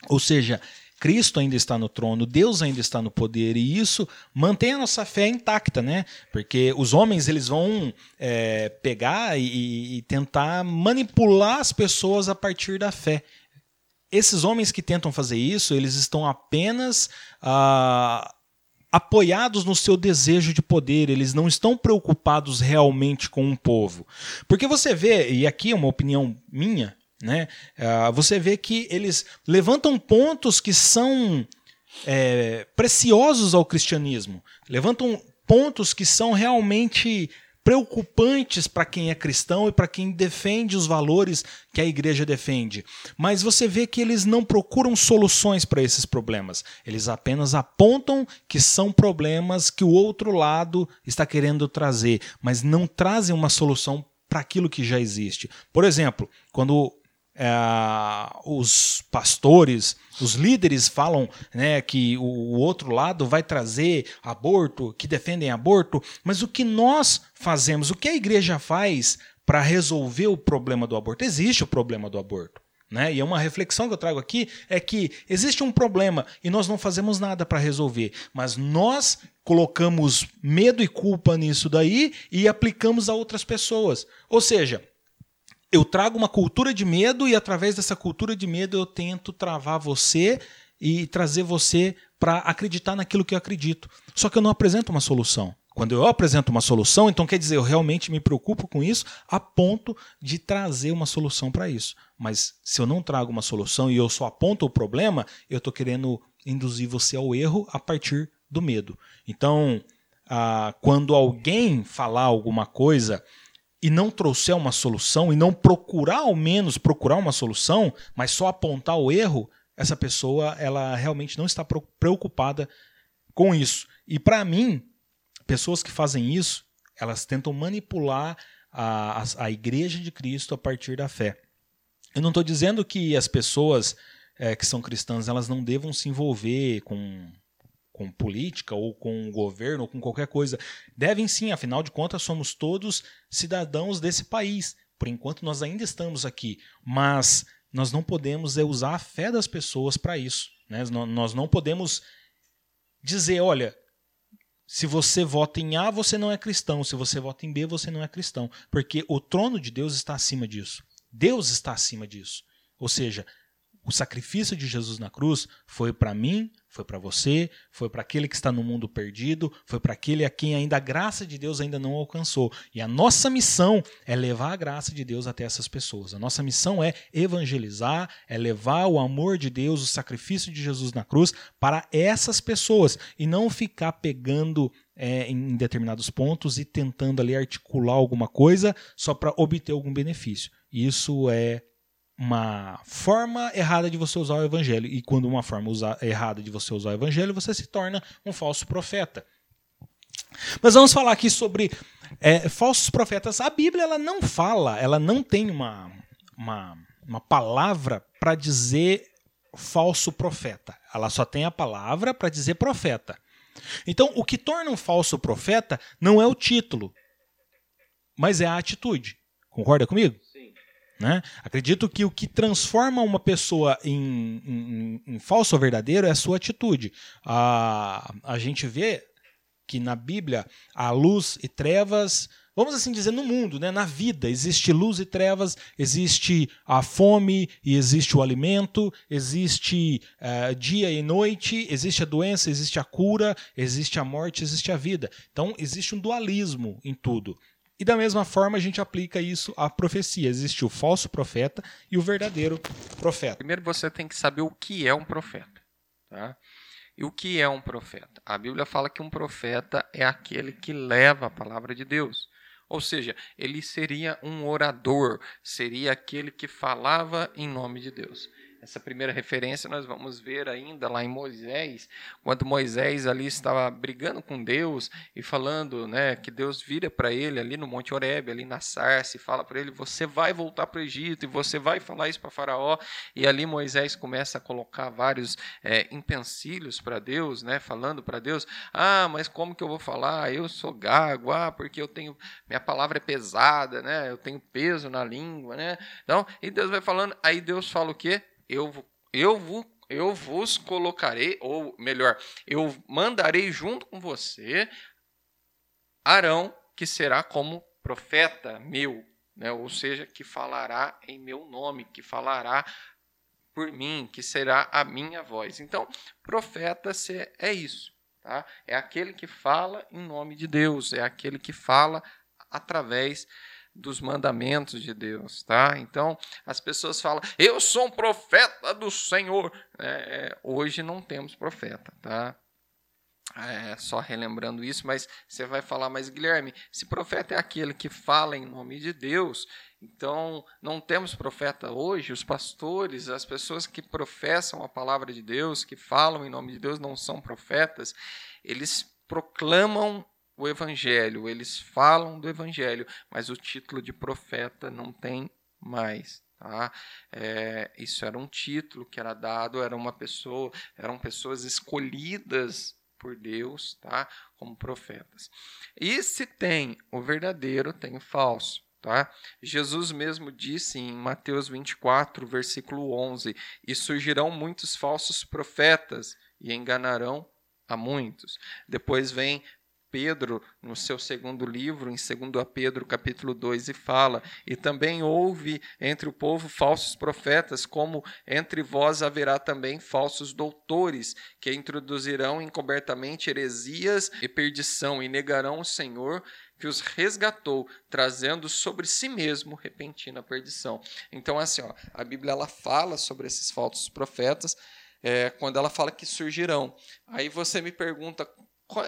Ou seja, Cristo ainda está no trono, Deus ainda está no poder e isso mantém a nossa fé intacta, né? Porque os homens eles vão é, pegar e, e tentar manipular as pessoas a partir da fé esses homens que tentam fazer isso, eles estão apenas ah, apoiados no seu desejo de poder, eles não estão preocupados realmente com o povo. Porque você vê, e aqui é uma opinião minha, né, ah, você vê que eles levantam pontos que são é, preciosos ao cristianismo, levantam pontos que são realmente preocupantes para quem é cristão e para quem defende os valores que a igreja defende. Mas você vê que eles não procuram soluções para esses problemas. Eles apenas apontam que são problemas que o outro lado está querendo trazer, mas não trazem uma solução para aquilo que já existe. Por exemplo, quando é, os pastores, os líderes falam né, que o outro lado vai trazer aborto, que defendem aborto, mas o que nós fazemos, o que a igreja faz para resolver o problema do aborto? Existe o problema do aborto. Né? E é uma reflexão que eu trago aqui é que existe um problema e nós não fazemos nada para resolver, mas nós colocamos medo e culpa nisso daí e aplicamos a outras pessoas. Ou seja, eu trago uma cultura de medo e através dessa cultura de medo eu tento travar você e trazer você para acreditar naquilo que eu acredito. Só que eu não apresento uma solução. Quando eu apresento uma solução, então quer dizer, eu realmente me preocupo com isso a ponto de trazer uma solução para isso. Mas se eu não trago uma solução e eu só aponto o problema, eu estou querendo induzir você ao erro a partir do medo. Então, ah, quando alguém falar alguma coisa e não trouxer uma solução e não procurar ao menos procurar uma solução, mas só apontar o erro, essa pessoa ela realmente não está preocupada com isso. E para mim, pessoas que fazem isso, elas tentam manipular a, a, a igreja de Cristo a partir da fé. Eu não estou dizendo que as pessoas é, que são cristãs elas não devam se envolver com com política ou com o governo ou com qualquer coisa. Devem sim, afinal de contas, somos todos cidadãos desse país. Por enquanto, nós ainda estamos aqui, mas nós não podemos é, usar a fé das pessoas para isso. Né? Nós não podemos dizer, olha, se você vota em A, você não é cristão. Se você vota em B, você não é cristão. Porque o trono de Deus está acima disso. Deus está acima disso. Ou seja, o sacrifício de Jesus na cruz foi para mim, foi para você, foi para aquele que está no mundo perdido, foi para aquele a quem ainda a graça de Deus ainda não alcançou. E a nossa missão é levar a graça de Deus até essas pessoas. A nossa missão é evangelizar, é levar o amor de Deus, o sacrifício de Jesus na cruz para essas pessoas e não ficar pegando é, em determinados pontos e tentando ali articular alguma coisa só para obter algum benefício. Isso é uma forma errada de você usar o evangelho. E quando uma forma errada de você usar o evangelho, você se torna um falso profeta. Mas vamos falar aqui sobre é, falsos profetas. A Bíblia ela não fala, ela não tem uma, uma, uma palavra para dizer falso profeta. Ela só tem a palavra para dizer profeta. Então, o que torna um falso profeta não é o título, mas é a atitude. Concorda comigo? Né? Acredito que o que transforma uma pessoa em, em, em falso ou verdadeiro é a sua atitude. A, a gente vê que na Bíblia há luz e trevas, vamos assim dizer, no mundo, né? na vida, existe luz e trevas, existe a fome e existe o alimento, existe uh, dia e noite, existe a doença, existe a cura, existe a morte, existe a vida. Então existe um dualismo em tudo. E da mesma forma a gente aplica isso à profecia. Existe o falso profeta e o verdadeiro profeta. Primeiro você tem que saber o que é um profeta. Tá? E o que é um profeta? A Bíblia fala que um profeta é aquele que leva a palavra de Deus. Ou seja, ele seria um orador, seria aquele que falava em nome de Deus. Essa primeira referência nós vamos ver ainda lá em Moisés, quando Moisés ali estava brigando com Deus e falando, né, que Deus vira para ele ali no Monte Horebe, ali na sarça, e fala para ele: "Você vai voltar para o Egito e você vai falar isso para Faraó". E ali Moisés começa a colocar vários é, empecilhos para Deus, né, falando para Deus: "Ah, mas como que eu vou falar? Eu sou gago, ah, porque eu tenho minha palavra é pesada, né? Eu tenho peso na língua, né?" Então, e Deus vai falando, aí Deus fala o quê? Eu, eu, eu vos colocarei, ou melhor, eu mandarei junto com você Arão, que será como profeta meu, né? ou seja, que falará em meu nome, que falará por mim, que será a minha voz. Então, profeta é isso, tá? É aquele que fala em nome de Deus, é aquele que fala através dos mandamentos de Deus, tá? Então as pessoas falam, eu sou um profeta do Senhor. É, é, hoje não temos profeta, tá? É, só relembrando isso, mas você vai falar, mas Guilherme, se profeta é aquele que fala em nome de Deus, então não temos profeta hoje. Os pastores, as pessoas que professam a palavra de Deus, que falam em nome de Deus, não são profetas. Eles proclamam o evangelho, eles falam do evangelho, mas o título de profeta não tem mais. Tá? É, isso era um título que era dado, era uma pessoa, eram pessoas escolhidas por Deus, tá? Como profetas. E se tem o verdadeiro, tem o falso. Tá? Jesus mesmo disse em Mateus 24, versículo 11: E surgirão muitos falsos profetas e enganarão a muitos. Depois vem Pedro, no seu segundo livro, em 2 Pedro, capítulo 2, e fala: E também houve entre o povo falsos profetas, como entre vós haverá também falsos doutores, que introduzirão encobertamente heresias e perdição, e negarão o Senhor que os resgatou, trazendo sobre si mesmo repentina perdição. Então, assim, ó, a Bíblia ela fala sobre esses falsos profetas é, quando ela fala que surgirão. Aí você me pergunta qual,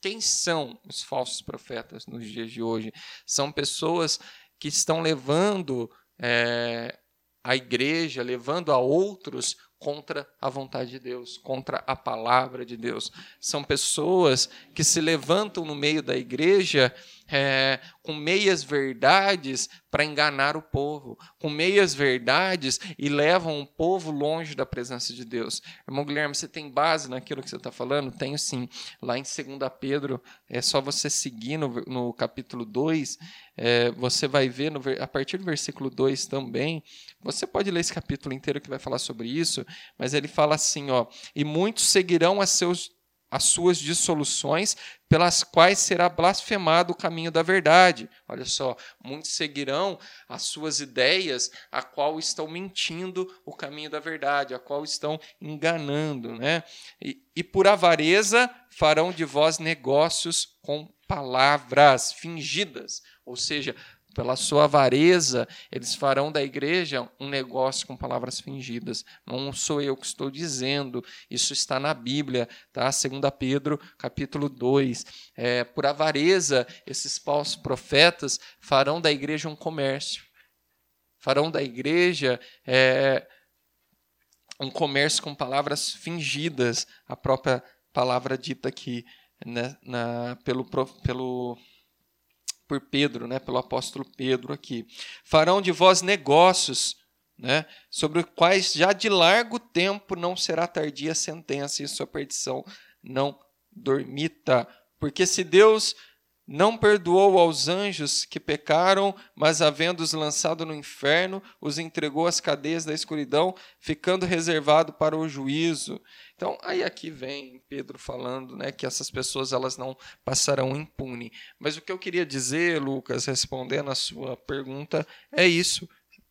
quem são os falsos profetas nos dias de hoje? São pessoas que estão levando é, a igreja, levando a outros contra a vontade de Deus, contra a palavra de Deus. São pessoas que se levantam no meio da igreja é, com meias verdades para enganar o povo, com meias verdades e levam o povo longe da presença de Deus. Irmão Guilherme, você tem base naquilo que você está falando? Tenho sim. Lá em 2 Pedro, é só você seguir no, no capítulo 2, é, você vai ver no, a partir do versículo 2 também. Você pode ler esse capítulo inteiro que vai falar sobre isso, mas ele fala assim: ó, e muitos seguirão a seus as suas dissoluções, pelas quais será blasfemado o caminho da verdade. Olha só, muitos seguirão as suas ideias, a qual estão mentindo o caminho da verdade, a qual estão enganando, né? E, e por avareza farão de vós negócios com palavras fingidas, ou seja, pela sua avareza, eles farão da igreja um negócio com palavras fingidas. Não sou eu que estou dizendo, isso está na Bíblia, tá? 2 Pedro, capítulo 2. É, por avareza, esses falsos profetas farão da igreja um comércio. Farão da igreja é, um comércio com palavras fingidas, a própria palavra dita aqui né, na, pelo, pelo por Pedro, né, pelo apóstolo Pedro aqui. Farão de vós negócios, né, sobre os quais já de largo tempo não será tardia a sentença e sua perdição não dormita. Porque se Deus não perdoou aos anjos que pecaram, mas havendo-os lançado no inferno, os entregou às cadeias da escuridão, ficando reservado para o juízo. Então, aí aqui vem Pedro falando, né, que essas pessoas elas não passarão impune. Mas o que eu queria dizer, Lucas, respondendo a sua pergunta, é isso.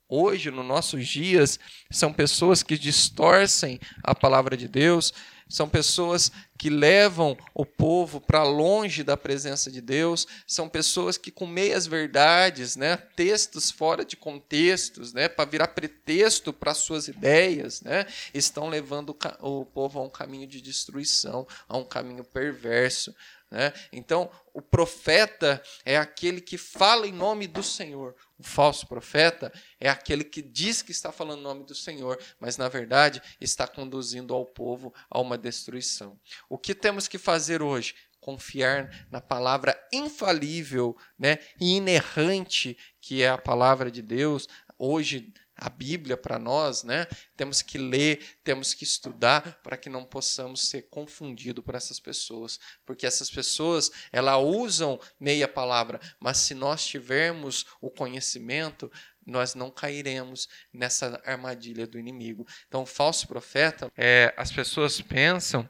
Hoje, nos nossos dias, são pessoas que distorcem a palavra de Deus, são pessoas que levam o povo para longe da presença de Deus, são pessoas que com meias verdades, né, textos fora de contextos, né, para virar pretexto para suas ideias, né, estão levando o povo a um caminho de destruição, a um caminho perverso. Né? Então, o profeta é aquele que fala em nome do Senhor. O falso profeta é aquele que diz que está falando em nome do Senhor, mas na verdade está conduzindo ao povo a uma destruição. O que temos que fazer hoje? Confiar na palavra infalível né, e inerrante que é a palavra de Deus. Hoje, a Bíblia para nós, né? Temos que ler, temos que estudar para que não possamos ser confundidos por essas pessoas, porque essas pessoas, elas usam meia palavra, mas se nós tivermos o conhecimento, nós não cairemos nessa armadilha do inimigo. Então, o falso profeta, é, as pessoas pensam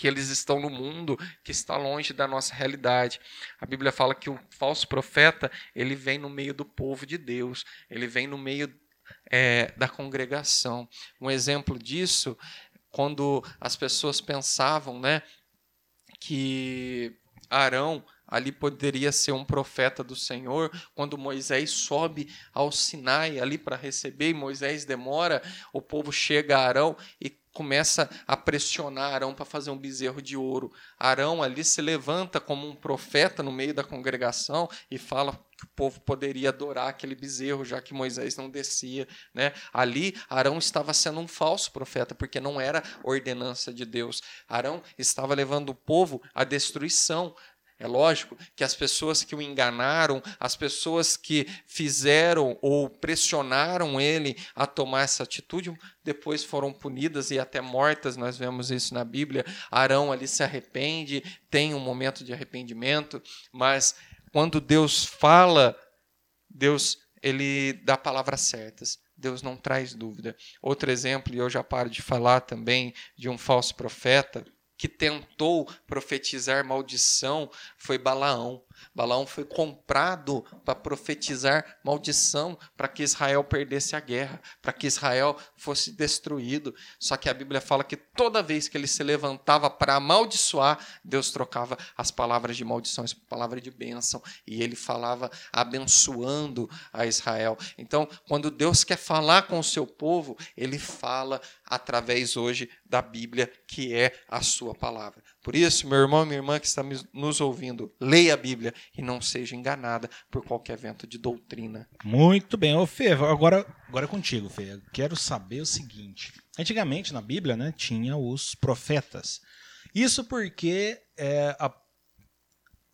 que eles estão no mundo que está longe da nossa realidade. A Bíblia fala que o falso profeta, ele vem no meio do povo de Deus, ele vem no meio é, da congregação. Um exemplo disso, quando as pessoas pensavam né, que Arão ali poderia ser um profeta do Senhor. Quando Moisés sobe ao Sinai ali para receber, e Moisés demora, o povo chega a Arão e começa a pressionar Arão para fazer um bezerro de ouro. Arão ali se levanta como um profeta no meio da congregação e fala que o povo poderia adorar aquele bezerro, já que Moisés não descia. Né? Ali, Arão estava sendo um falso profeta, porque não era ordenança de Deus. Arão estava levando o povo à destruição. É lógico que as pessoas que o enganaram, as pessoas que fizeram ou pressionaram ele a tomar essa atitude, depois foram punidas e até mortas. Nós vemos isso na Bíblia. Arão ali se arrepende, tem um momento de arrependimento, mas quando Deus fala, Deus ele dá palavras certas. Deus não traz dúvida. Outro exemplo, e eu já paro de falar também de um falso profeta que tentou profetizar maldição foi Balaão. Balaão foi comprado para profetizar maldição, para que Israel perdesse a guerra, para que Israel fosse destruído. Só que a Bíblia fala que toda vez que ele se levantava para amaldiçoar, Deus trocava as palavras de maldição por palavra de bênção, e ele falava abençoando a Israel. Então, quando Deus quer falar com o seu povo, ele fala através hoje da Bíblia, que é a sua palavra. Por isso, meu irmão e minha irmã que está nos ouvindo, leia a Bíblia e não seja enganada por qualquer vento de doutrina. Muito bem. Ô, Fê, agora, agora é contigo, Fê. Eu quero saber o seguinte. Antigamente, na Bíblia, né, tinha os profetas. Isso porque é, a,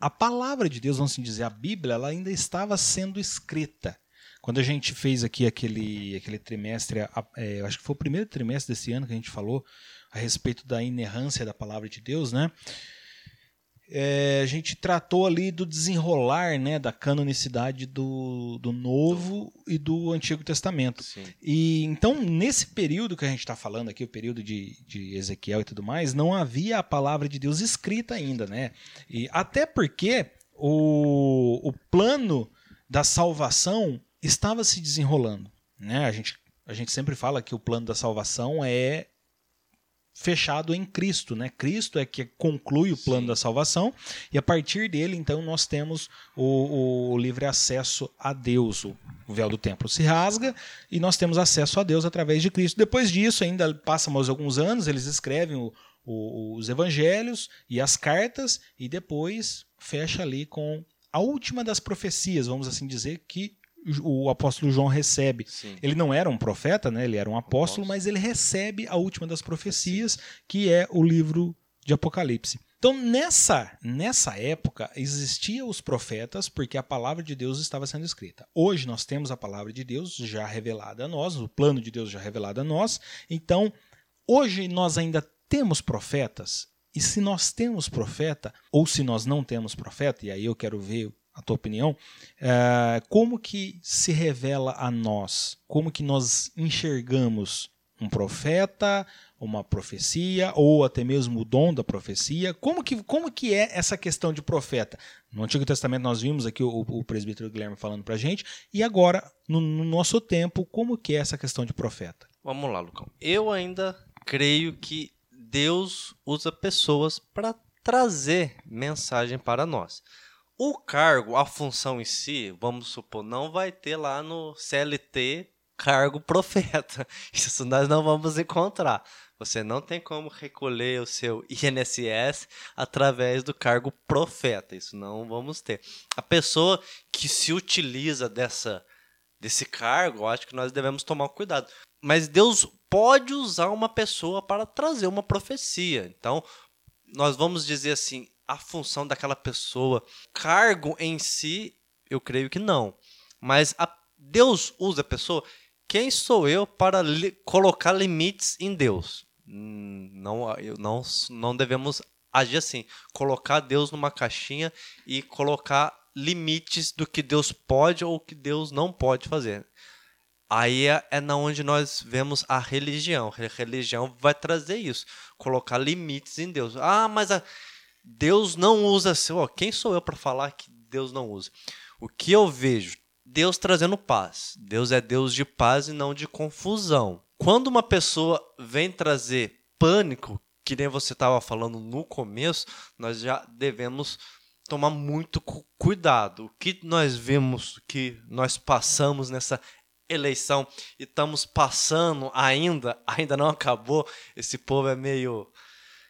a palavra de Deus, vamos assim dizer, a Bíblia, ela ainda estava sendo escrita. Quando a gente fez aqui aquele, aquele trimestre, é, acho que foi o primeiro trimestre desse ano que a gente falou a respeito da inerrância da palavra de Deus, né? É, a gente tratou ali do desenrolar né, da canonicidade do, do Novo e do Antigo Testamento. Sim. E então, nesse período que a gente está falando aqui, o período de, de Ezequiel e tudo mais, não havia a palavra de Deus escrita ainda, né? E até porque o, o plano da salvação estava se desenrolando. Né? A, gente, a gente sempre fala que o plano da salvação é fechado em Cristo, né? Cristo é que conclui o plano Sim. da salvação e a partir dele, então, nós temos o, o, livre acesso a Deus. O véu do templo se rasga e nós temos acesso a Deus através de Cristo. Depois disso, ainda passa mais alguns anos, eles escrevem o, o, os evangelhos e as cartas e depois fecha ali com a última das profecias, vamos assim dizer, que o apóstolo João recebe. Sim. Ele não era um profeta, né? ele era um apóstolo, mas ele recebe a última das profecias, que é o livro de Apocalipse. Então, nessa, nessa época, existiam os profetas porque a palavra de Deus estava sendo escrita. Hoje nós temos a palavra de Deus já revelada a nós, o plano de Deus já revelado a nós. Então, hoje nós ainda temos profetas. E se nós temos profeta, ou se nós não temos profeta, e aí eu quero ver a tua opinião, é, como que se revela a nós? Como que nós enxergamos um profeta, uma profecia, ou até mesmo o dom da profecia? Como que, como que é essa questão de profeta? No Antigo Testamento nós vimos aqui o, o presbítero Guilherme falando para gente, e agora, no, no nosso tempo, como que é essa questão de profeta? Vamos lá, Lucão. Eu ainda creio que Deus usa pessoas para trazer mensagem para nós. O cargo, a função em si, vamos supor, não vai ter lá no CLT cargo profeta. Isso nós não vamos encontrar. Você não tem como recolher o seu INSS através do cargo profeta. Isso não vamos ter. A pessoa que se utiliza dessa desse cargo, acho que nós devemos tomar cuidado. Mas Deus pode usar uma pessoa para trazer uma profecia. Então, nós vamos dizer assim, a função daquela pessoa. Cargo em si, eu creio que não. Mas a, Deus usa a pessoa. Quem sou eu para li, colocar limites em Deus? Hum, não, não, não devemos agir assim. Colocar Deus numa caixinha e colocar limites do que Deus pode ou que Deus não pode fazer. Aí é, é na onde nós vemos a religião. A religião vai trazer isso, colocar limites em Deus. Ah, mas a, Deus não usa seu. Quem sou eu para falar que Deus não usa? O que eu vejo? Deus trazendo paz. Deus é Deus de paz e não de confusão. Quando uma pessoa vem trazer pânico, que nem você estava falando no começo, nós já devemos tomar muito cuidado. O que nós vemos, que nós passamos nessa eleição e estamos passando ainda, ainda não acabou. Esse povo é meio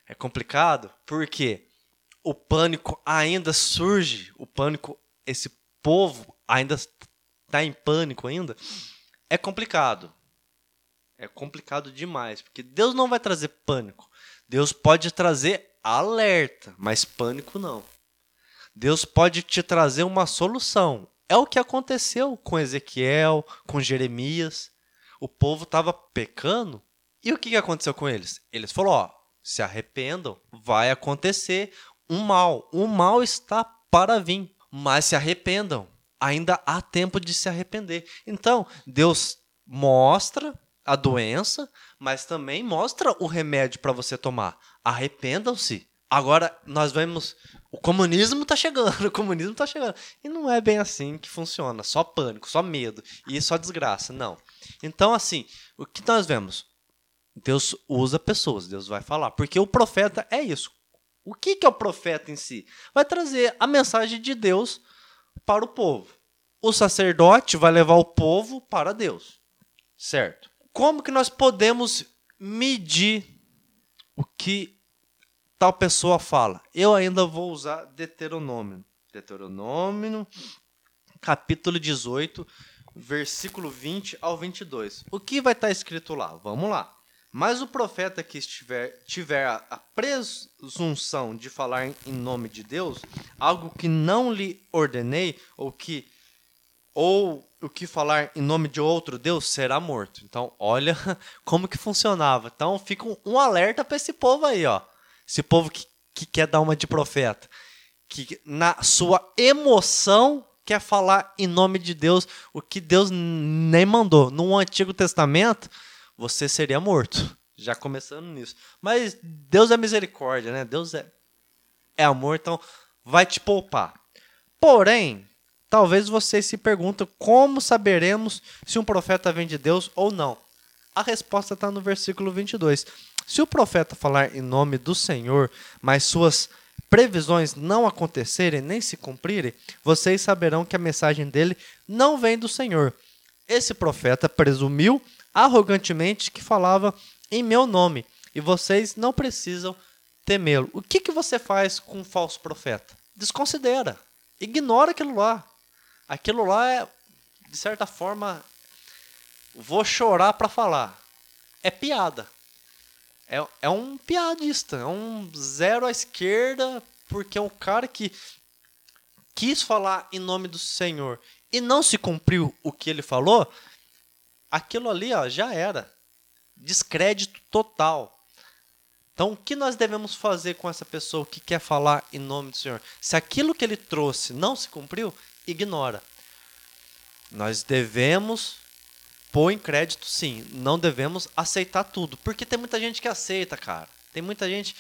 é complicado. Por quê? O pânico ainda surge, o pânico, esse povo ainda está em pânico ainda, é complicado. É complicado demais, porque Deus não vai trazer pânico. Deus pode trazer alerta, mas pânico não. Deus pode te trazer uma solução. É o que aconteceu com Ezequiel, com Jeremias. O povo estava pecando. E o que aconteceu com eles? Eles falaram: ó, se arrependam, vai acontecer um mal. O mal está para vir, mas se arrependam. Ainda há tempo de se arrepender. Então, Deus mostra a doença, mas também mostra o remédio para você tomar. Arrependam-se. Agora nós vemos o comunismo está chegando, o comunismo está chegando. E não é bem assim que funciona, só pânico, só medo e só desgraça, não. Então assim, o que nós vemos? Deus usa pessoas, Deus vai falar, porque o profeta é isso. O que que é o profeta em si? Vai trazer a mensagem de Deus para o povo. O sacerdote vai levar o povo para Deus. Certo? Como que nós podemos medir o que tal pessoa fala? Eu ainda vou usar Deuteronômio. Deuteronômio, capítulo 18, versículo 20 ao 22. O que vai estar escrito lá? Vamos lá. Mas o profeta que estiver, tiver a presunção de falar em nome de Deus, algo que não lhe ordenei, ou que ou o que falar em nome de outro Deus será morto. Então, olha como que funcionava. Então, fica um, alerta para esse povo aí, ó. Esse povo que, que quer dar uma de profeta, que na sua emoção quer falar em nome de Deus o que Deus nem mandou. No Antigo Testamento, você seria morto. Já começando nisso. Mas Deus é misericórdia, né? Deus é, é amor, então vai te poupar. Porém, Talvez você se pergunte como saberemos se um profeta vem de Deus ou não. A resposta está no versículo 22. Se o profeta falar em nome do Senhor, mas suas previsões não acontecerem nem se cumprirem, vocês saberão que a mensagem dele não vem do Senhor. Esse profeta presumiu arrogantemente que falava em meu nome, e vocês não precisam temê-lo. O que, que você faz com um falso profeta? Desconsidera, ignora aquilo lá aquilo lá é, de certa forma, vou chorar para falar. É piada. É, é um piadista, é um zero à esquerda, porque é um cara que quis falar em nome do Senhor e não se cumpriu o que ele falou, aquilo ali ó, já era. Descrédito total. Então, o que nós devemos fazer com essa pessoa que quer falar em nome do Senhor? Se aquilo que ele trouxe não se cumpriu, ignora. Nós devemos pôr em crédito, sim. Não devemos aceitar tudo. Porque tem muita gente que aceita, cara. Tem muita gente.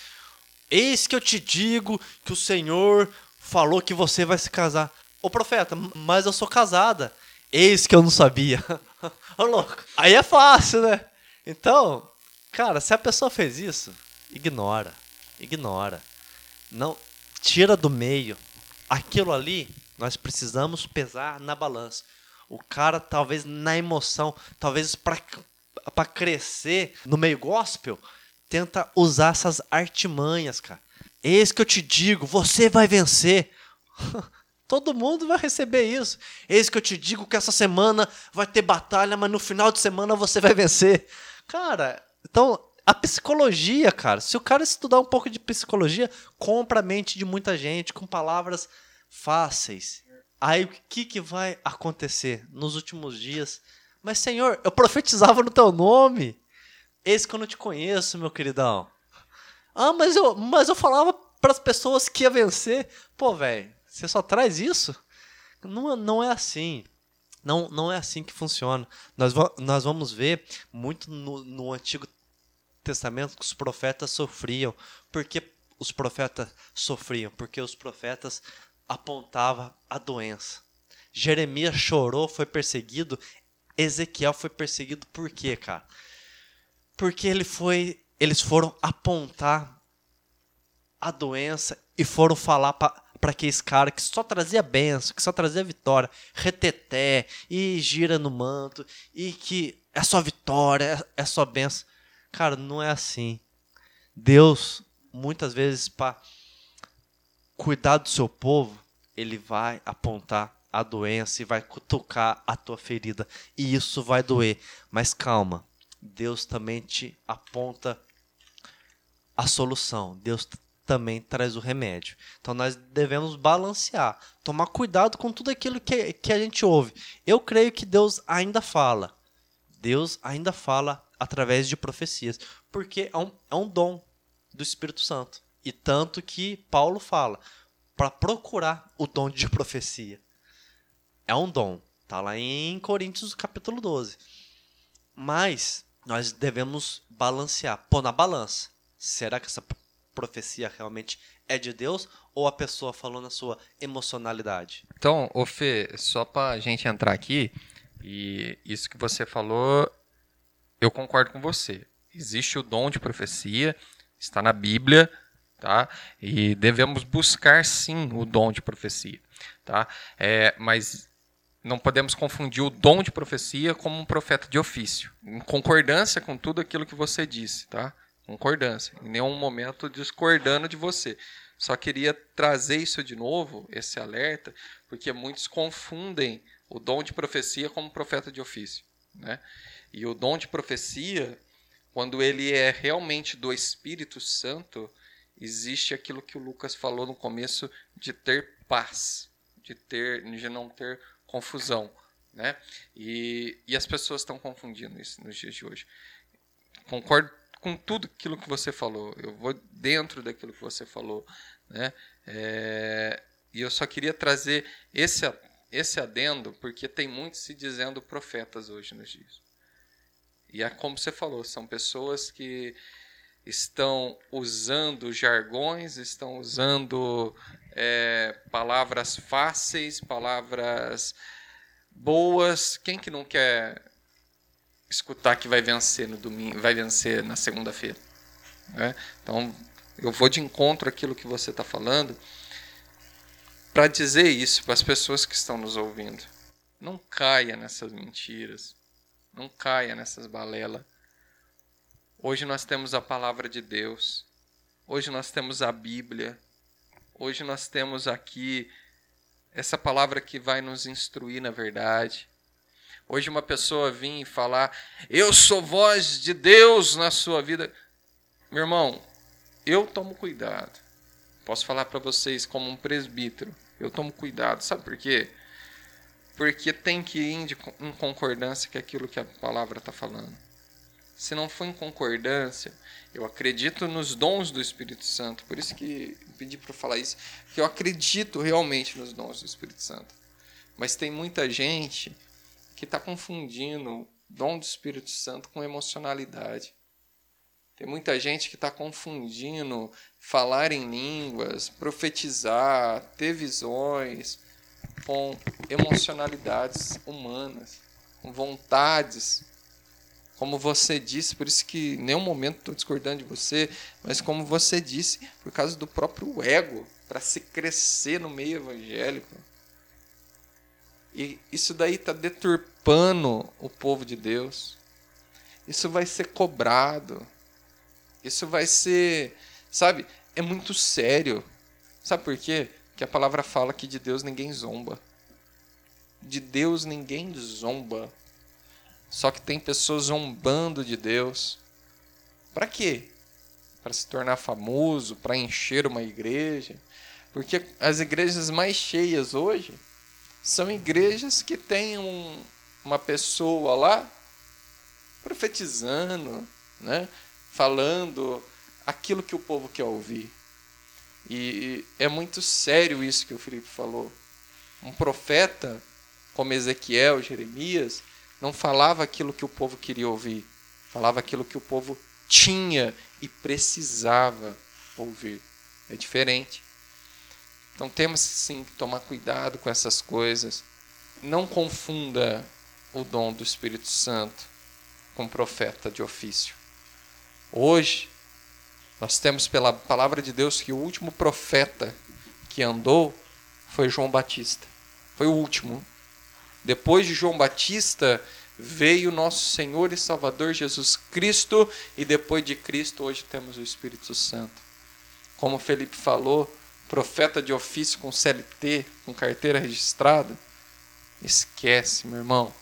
Eis que eu te digo que o Senhor falou que você vai se casar. Ô profeta, mas eu sou casada. Eis que eu não sabia. Ô louco. Aí é fácil, né? Então, cara, se a pessoa fez isso, ignora. Ignora. Não tira do meio. Aquilo ali nós precisamos pesar na balança. O cara, talvez na emoção, talvez para crescer no meio gospel, tenta usar essas artimanhas, cara. Eis que eu te digo, você vai vencer. Todo mundo vai receber isso. Eis que eu te digo que essa semana vai ter batalha, mas no final de semana você vai vencer. Cara, então a psicologia, cara, se o cara estudar um pouco de psicologia, compra a mente de muita gente com palavras fáceis. Aí o que, que vai acontecer nos últimos dias? Mas, Senhor, eu profetizava no teu nome. Esse que eu não te conheço, meu queridão. Ah, mas eu, mas eu falava para as pessoas que ia vencer. Pô, velho, você só traz isso? Não, não é assim. Não, não é assim que funciona. Nós, nós vamos ver muito no, no Antigo Testamento que os profetas sofriam. Por que os profetas sofriam? Porque os profetas apontava a doença. Jeremias chorou, foi perseguido. Ezequiel foi perseguido por quê, cara? Porque ele foi, eles foram apontar a doença e foram falar para aqueles cara que só trazia benção, que só trazia vitória, reteté e gira no manto e que é só vitória, é, é só benção. Cara, não é assim. Deus muitas vezes para cuidar do seu povo, ele vai apontar a doença e vai cutucar a tua ferida. E isso vai doer. Mas calma, Deus também te aponta a solução. Deus também traz o remédio. Então nós devemos balancear, tomar cuidado com tudo aquilo que, que a gente ouve. Eu creio que Deus ainda fala. Deus ainda fala através de profecias, porque é um, é um dom do Espírito Santo. E tanto que Paulo fala para procurar o dom de profecia. É um dom. Está lá em Coríntios capítulo 12. Mas nós devemos balancear, pôr na balança. Será que essa profecia realmente é de Deus ou a pessoa falou na sua emocionalidade? Então, ô Fê, só para a gente entrar aqui, e isso que você falou, eu concordo com você. Existe o dom de profecia, está na Bíblia, tá? E devemos buscar sim o dom de profecia, tá? É, mas não podemos confundir o dom de profecia como um profeta de ofício, em concordância com tudo aquilo que você disse, tá? Concordância, em nenhum momento discordando de você. Só queria trazer isso de novo, esse alerta, porque muitos confundem o dom de profecia como profeta de ofício, né? E o dom de profecia, quando ele é realmente do Espírito Santo, existe aquilo que o Lucas falou no começo de ter paz, de ter, de não ter confusão, né? E, e as pessoas estão confundindo isso nos dias de hoje. Concordo com tudo aquilo que você falou. Eu vou dentro daquilo que você falou, né? É, e eu só queria trazer esse esse adendo porque tem muitos se dizendo profetas hoje nos dias. E é como você falou, são pessoas que estão usando jargões, estão usando é, palavras fáceis, palavras boas. Quem que não quer escutar que vai vencer no domingo, vai vencer na segunda-feira? Né? Então, eu vou de encontro àquilo que você está falando para dizer isso para as pessoas que estão nos ouvindo. Não caia nessas mentiras. Não caia nessas balelas. Hoje nós temos a palavra de Deus. Hoje nós temos a Bíblia. Hoje nós temos aqui essa palavra que vai nos instruir na verdade. Hoje uma pessoa vir e falar: "Eu sou voz de Deus na sua vida". Meu irmão, eu tomo cuidado. Posso falar para vocês como um presbítero, eu tomo cuidado. Sabe por quê? Porque tem que ir em concordância com aquilo que a palavra está falando se não for em concordância, eu acredito nos dons do Espírito Santo. Por isso que pedi para falar isso, que eu acredito realmente nos dons do Espírito Santo. Mas tem muita gente que está confundindo dom do Espírito Santo com emocionalidade. Tem muita gente que está confundindo falar em línguas, profetizar, ter visões com emocionalidades humanas, com vontades como você disse, por isso que em nenhum momento estou discordando de você, mas como você disse, por causa do próprio ego, para se crescer no meio evangélico. E isso daí está deturpando o povo de Deus. Isso vai ser cobrado. Isso vai ser, sabe, é muito sério. Sabe por quê? Que a palavra fala que de Deus ninguém zomba. De Deus ninguém zomba. Só que tem pessoas zombando de Deus. Para quê? Para se tornar famoso, para encher uma igreja. Porque as igrejas mais cheias hoje são igrejas que têm um, uma pessoa lá profetizando, né? falando aquilo que o povo quer ouvir. E é muito sério isso que o Felipe falou. Um profeta como Ezequiel, Jeremias, não falava aquilo que o povo queria ouvir, falava aquilo que o povo tinha e precisava ouvir. É diferente. Então temos sim que tomar cuidado com essas coisas. Não confunda o dom do Espírito Santo com profeta de ofício. Hoje, nós temos pela palavra de Deus que o último profeta que andou foi João Batista. Foi o último, depois de João Batista, veio nosso Senhor e Salvador Jesus Cristo, e depois de Cristo, hoje temos o Espírito Santo. Como Felipe falou, profeta de ofício com CLT, com carteira registrada, esquece, meu irmão.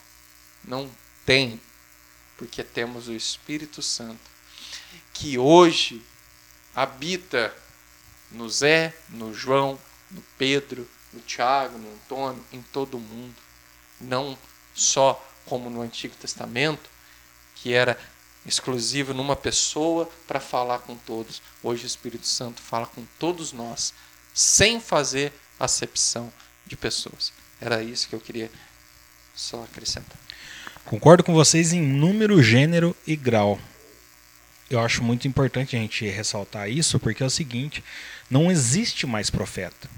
Não tem, porque temos o Espírito Santo, que hoje habita no Zé, no João, no Pedro, no Tiago, no Antônio, em todo mundo. Não só como no Antigo Testamento, que era exclusivo numa pessoa para falar com todos. Hoje o Espírito Santo fala com todos nós, sem fazer acepção de pessoas. Era isso que eu queria só acrescentar. Concordo com vocês em número, gênero e grau. Eu acho muito importante a gente ressaltar isso, porque é o seguinte: não existe mais profeta.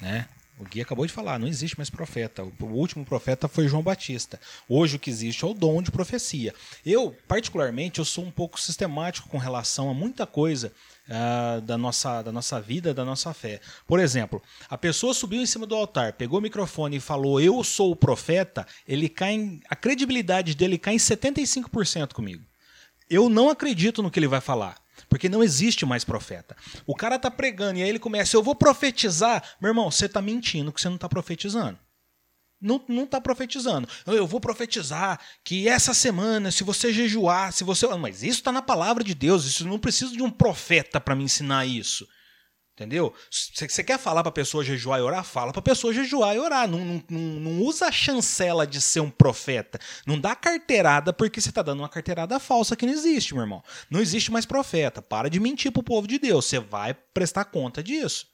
Né? O Gui acabou de falar, não existe mais profeta. O último profeta foi João Batista. Hoje o que existe é o dom de profecia. Eu, particularmente, eu sou um pouco sistemático com relação a muita coisa uh, da, nossa, da nossa vida, da nossa fé. Por exemplo, a pessoa subiu em cima do altar, pegou o microfone e falou, eu sou o profeta, ele cai em, a credibilidade dele cai em 75% comigo. Eu não acredito no que ele vai falar. Porque não existe mais profeta. O cara tá pregando e aí ele começa, eu vou profetizar. Meu irmão, você tá mentindo que você não tá profetizando. Não, não tá profetizando. Eu vou profetizar que essa semana, se você jejuar, se você. Mas isso está na palavra de Deus. Isso não precisa de um profeta para me ensinar isso. Entendeu? Se você quer falar para a pessoa jejuar e orar, fala para a pessoa jejuar e orar. Não, não, não, usa a chancela de ser um profeta. Não dá carteirada porque você está dando uma carteirada falsa que não existe, meu irmão. Não existe mais profeta. Para de mentir para o povo de Deus. Você vai prestar conta disso.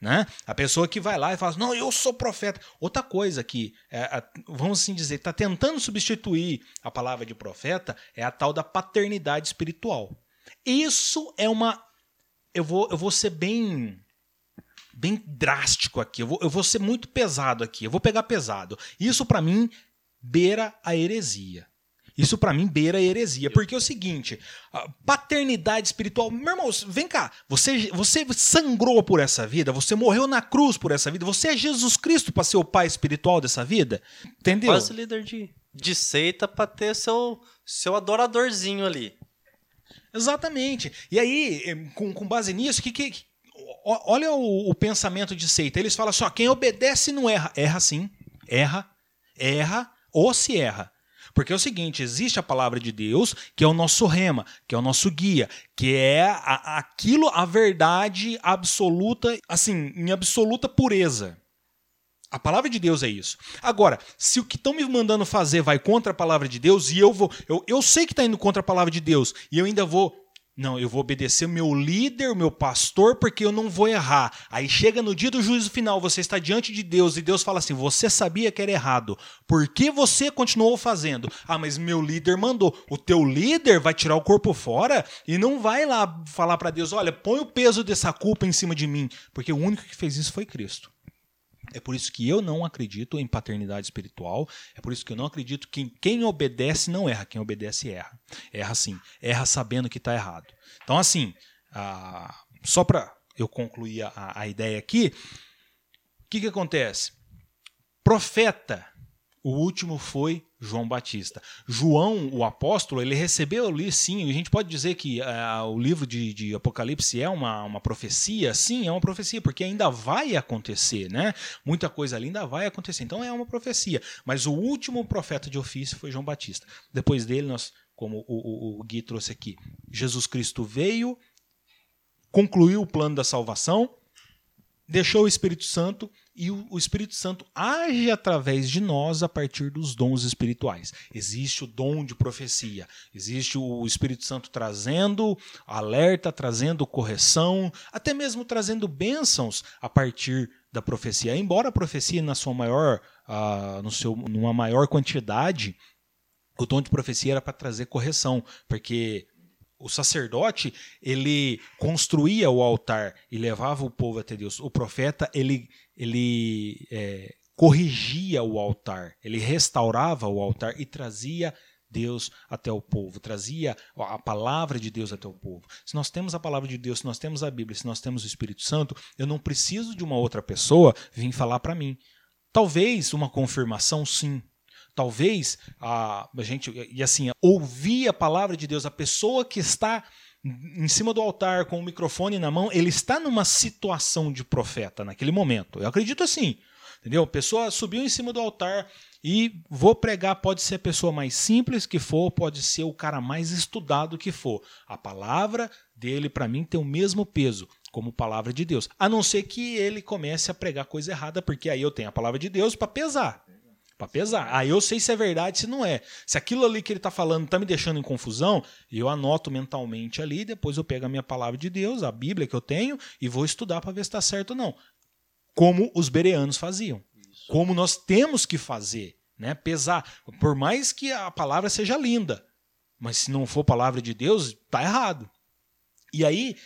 Né? A pessoa que vai lá e fala, não, eu sou profeta. Outra coisa que, é, vamos assim dizer, está tentando substituir a palavra de profeta é a tal da paternidade espiritual. Isso é uma eu vou, eu vou ser bem bem drástico aqui. Eu vou, eu vou ser muito pesado aqui. Eu vou pegar pesado. Isso para mim beira a heresia. Isso para mim beira a heresia, porque é o seguinte, paternidade espiritual, meu irmão, vem cá, você você sangrou por essa vida, você morreu na cruz por essa vida, você é Jesus Cristo para ser o pai espiritual dessa vida, entendeu? Quase líder de, de seita para ter seu seu adoradorzinho ali. Exatamente. E aí, eh, com, com base nisso, que, que, olha o, o, pensamento de seita. Eles falam só: quem obedece não erra. Erra sim. Erra. Erra ou se erra. Porque é o seguinte: existe a palavra de Deus, que é o nosso rema, que é o nosso guia, que é a, aquilo, a verdade absoluta, assim, em absoluta pureza. A palavra de Deus é isso. Agora, se o que estão me mandando fazer vai contra a palavra de Deus e eu vou. Eu, eu sei que está indo contra a palavra de Deus e eu ainda vou. Não, eu vou obedecer o meu líder, o meu pastor, porque eu não vou errar. Aí chega no dia do juízo final, você está diante de Deus e Deus fala assim: Você sabia que era errado. Por que você continuou fazendo? Ah, mas meu líder mandou. O teu líder vai tirar o corpo fora e não vai lá falar para Deus: Olha, põe o peso dessa culpa em cima de mim. Porque o único que fez isso foi Cristo. É por isso que eu não acredito em paternidade espiritual. É por isso que eu não acredito que quem obedece não erra. Quem obedece erra. Erra sim. Erra sabendo que está errado. Então, assim, ah, só para eu concluir a, a ideia aqui, o que, que acontece? Profeta, o último foi João Batista. João, o apóstolo, ele recebeu ali, sim, a gente pode dizer que uh, o livro de, de, Apocalipse é uma, uma profecia? Sim, é uma profecia, porque ainda vai acontecer, né? Muita coisa ali ainda vai acontecer, então é uma profecia. Mas o último profeta de ofício foi João Batista. Depois dele, nós, como o, o, o Gui trouxe aqui, Jesus Cristo veio, concluiu o plano da salvação, deixou o Espírito Santo e o, Espírito Santo age através de nós a partir dos dons espirituais. Existe o dom de profecia, existe o Espírito Santo trazendo alerta, trazendo correção, até mesmo trazendo bênçãos a partir da profecia. Embora a profecia na sua maior, uh, no seu, numa maior quantidade, o dom de profecia era para trazer correção, porque o sacerdote ele construía o altar e levava o povo até Deus. O profeta ele ele é, corrigia o altar, ele restaurava o altar e trazia Deus até o povo, trazia a palavra de Deus até o povo. Se nós temos a palavra de Deus, se nós temos a Bíblia, se nós temos o Espírito Santo, eu não preciso de uma outra pessoa vir falar para mim. Talvez uma confirmação, sim. Talvez a, a gente, e assim, ouvir a palavra de Deus, a pessoa que está em cima do altar com o microfone na mão, ele está numa situação de profeta naquele momento. Eu acredito assim. Entendeu? A pessoa subiu em cima do altar e vou pregar, pode ser a pessoa mais simples que for, pode ser o cara mais estudado que for. A palavra dele para mim tem o mesmo peso. como palavra de Deus. A não ser que ele comece a pregar coisa errada, porque aí eu tenho a palavra de Deus para pesar. Para pesar. Aí eu sei se é verdade, se não é. Se aquilo ali que ele está falando está me deixando em confusão, eu anoto mentalmente ali, depois eu pego a minha palavra de Deus, a Bíblia que eu tenho, e vou estudar para ver se está certo ou não. Como os bereanos faziam. Isso. Como nós temos que fazer. Né? Pesar. Por mais que a palavra seja linda, mas se não for palavra de Deus, está errado. E aí,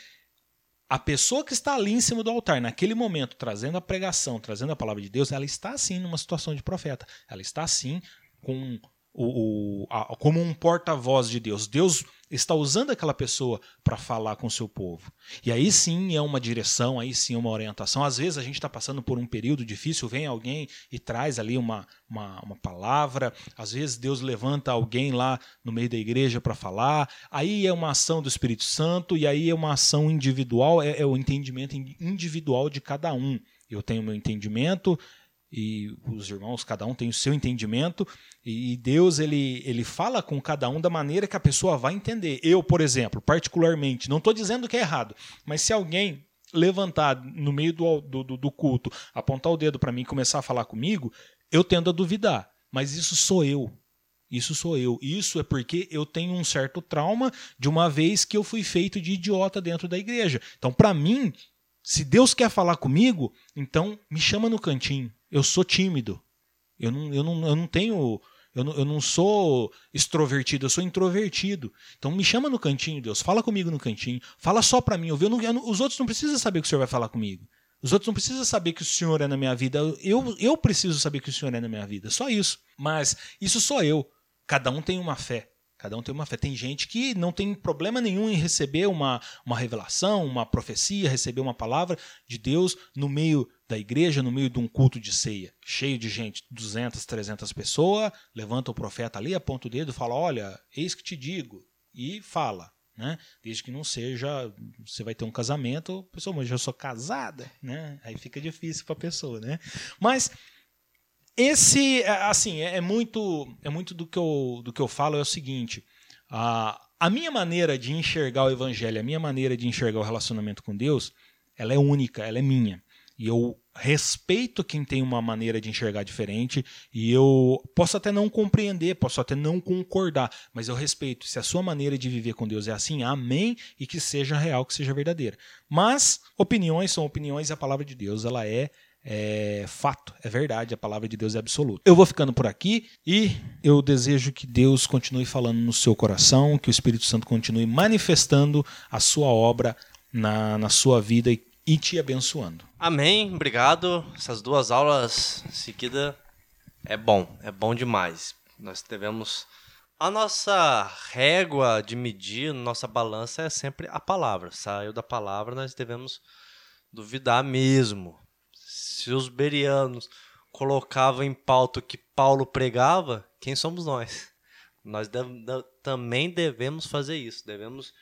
a pessoa que está ali em cima do altar, naquele momento, trazendo a pregação, trazendo a palavra de Deus, ela está sim numa situação de profeta. Ela está sim com o, o a, como um porta-voz de Deus. Deus está usando aquela pessoa para falar com o seu povo. E aí sim é uma direção, aí sim é uma orientação. Às vezes a gente está passando por um período difícil, vem alguém e traz ali uma, uma, uma palavra. Às vezes Deus levanta alguém lá no meio da igreja para falar. Aí é uma ação do Espírito Santo e aí é uma ação individual, é, é o entendimento individual de cada um. Eu tenho meu entendimento, e os irmãos, cada um tem o seu entendimento, e Deus ele, ele fala com cada um da maneira que a pessoa vai entender. Eu, por exemplo, particularmente, não estou dizendo que é errado, mas se alguém levantar no meio do, do, do culto, apontar o dedo para mim e começar a falar comigo, eu tendo a duvidar. Mas isso sou eu. Isso sou eu. Isso é porque eu tenho um certo trauma de uma vez que eu fui feito de idiota dentro da igreja. Então, para mim, se Deus quer falar comigo, então me chama no cantinho eu sou tímido. Eu não, eu não, eu não tenho. Eu não, eu não sou extrovertido, eu sou introvertido. Então me chama no cantinho, Deus. Fala comigo no cantinho. Fala só para mim. Eu, eu não, os outros não precisam saber que o Senhor vai falar comigo. Os outros não precisam saber que o Senhor é na minha vida. Eu, eu preciso saber que o Senhor é na minha vida. Só isso. Mas isso sou eu. Cada um tem uma fé. Cada um tem uma fé. Tem gente que não tem problema nenhum em receber uma, uma revelação, uma profecia, receber uma palavra de Deus no meio da igreja, no meio de um culto de ceia, cheio de gente, 200, 300 pessoas, levanta o profeta ali, aponta o dedo fala: Olha, eis que te digo. E fala. Né? Desde que não seja, você vai ter um casamento, pessoa, mas eu sou casada, né? Aí fica difícil para a pessoa, né? Mas esse, é, assim, é, é muito, é muito do que eu, do que eu falo é o seguinte: a, a minha maneira de enxergar o evangelho, a minha maneira de enxergar o relacionamento com Deus, ela é única, ela é minha. E eu respeito quem tem uma maneira de enxergar diferente e eu posso até não compreender, posso até não concordar, mas eu respeito. Se a sua maneira de viver com Deus é assim, amém, e que seja real, que seja verdadeira. Mas opiniões são opiniões e a palavra de Deus ela é é fato, é verdade, a palavra de Deus é absoluta. Eu vou ficando por aqui e eu desejo que Deus continue falando no seu coração, que o Espírito Santo continue manifestando a sua obra na, na sua vida e, e te abençoando. Amém, obrigado. Essas duas aulas seguidas é bom, é bom demais. Nós devemos. A nossa régua de medir, nossa balança é sempre a palavra. Saiu da palavra, nós devemos duvidar mesmo se os berianos colocavam em pauta o que Paulo pregava, quem somos nós? Nós deve, também devemos fazer isso. Devemos,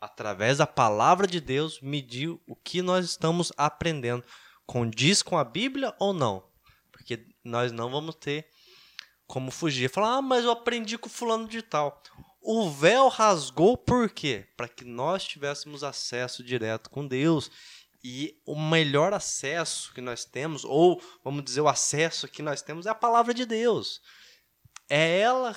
através da palavra de Deus, medir o que nós estamos aprendendo. Condiz com a Bíblia ou não? Porque nós não vamos ter como fugir. Falar, ah, mas eu aprendi com fulano de tal. O véu rasgou por quê? Para que nós tivéssemos acesso direto com Deus e o melhor acesso que nós temos, ou vamos dizer, o acesso que nós temos é a palavra de Deus. É ela,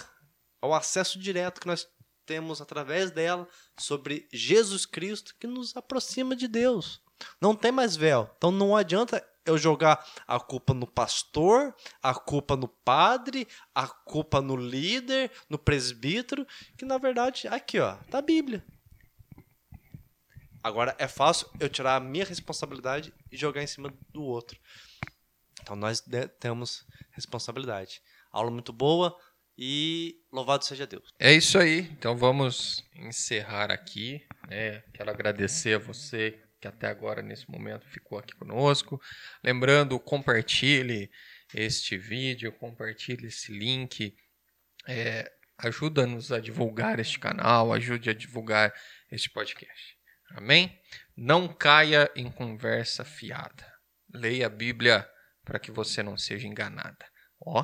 é o acesso direto que nós temos através dela sobre Jesus Cristo que nos aproxima de Deus. Não tem mais véu. Então não adianta eu jogar a culpa no pastor, a culpa no padre, a culpa no líder, no presbítero, que na verdade aqui, ó, tá a Bíblia. Agora é fácil eu tirar a minha responsabilidade e jogar em cima do outro. Então nós temos responsabilidade. Aula muito boa e louvado seja Deus. É isso aí. Então vamos encerrar aqui. Né? Quero agradecer a você que até agora, nesse momento, ficou aqui conosco. Lembrando, compartilhe este vídeo, compartilhe esse link. É, Ajuda-nos a divulgar este canal, ajude a divulgar este podcast. Amém? Não caia em conversa fiada. Leia a Bíblia para que você não seja enganada. Ó,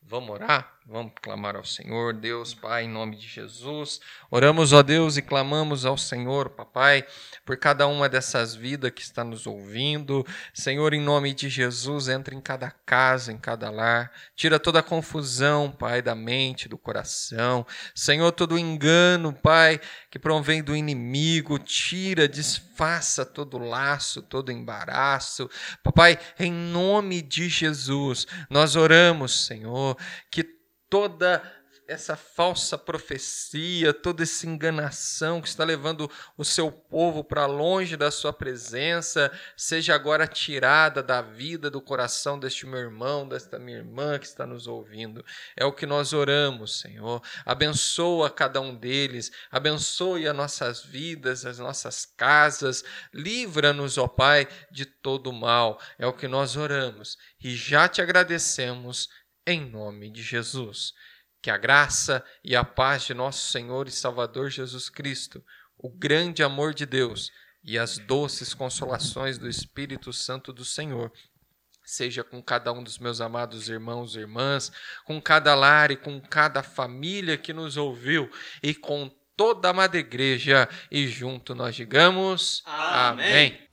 vamos orar? Vamos clamar ao Senhor, Deus, Pai, em nome de Jesus. Oramos, ó Deus, e clamamos ao Senhor, Papai, por cada uma dessas vidas que está nos ouvindo. Senhor, em nome de Jesus, entra em cada casa, em cada lar. Tira toda a confusão, Pai, da mente, do coração. Senhor, todo engano, Pai, que provém do inimigo, tira, desfaça todo laço, todo embaraço. Papai, em nome de Jesus, nós oramos, Senhor, que toda essa falsa profecia, toda essa enganação que está levando o seu povo para longe da sua presença, seja agora tirada da vida, do coração deste meu irmão, desta minha irmã que está nos ouvindo. É o que nós oramos, Senhor. Abençoa cada um deles, abençoe as nossas vidas, as nossas casas, livra-nos, ó Pai, de todo mal. É o que nós oramos e já te agradecemos em nome de Jesus. Que a graça e a paz de nosso Senhor e Salvador Jesus Cristo, o grande amor de Deus e as doces consolações do Espírito Santo do Senhor seja com cada um dos meus amados irmãos e irmãs, com cada lar e com cada família que nos ouviu e com toda a amada igreja, e junto nós digamos: Amém. Amém.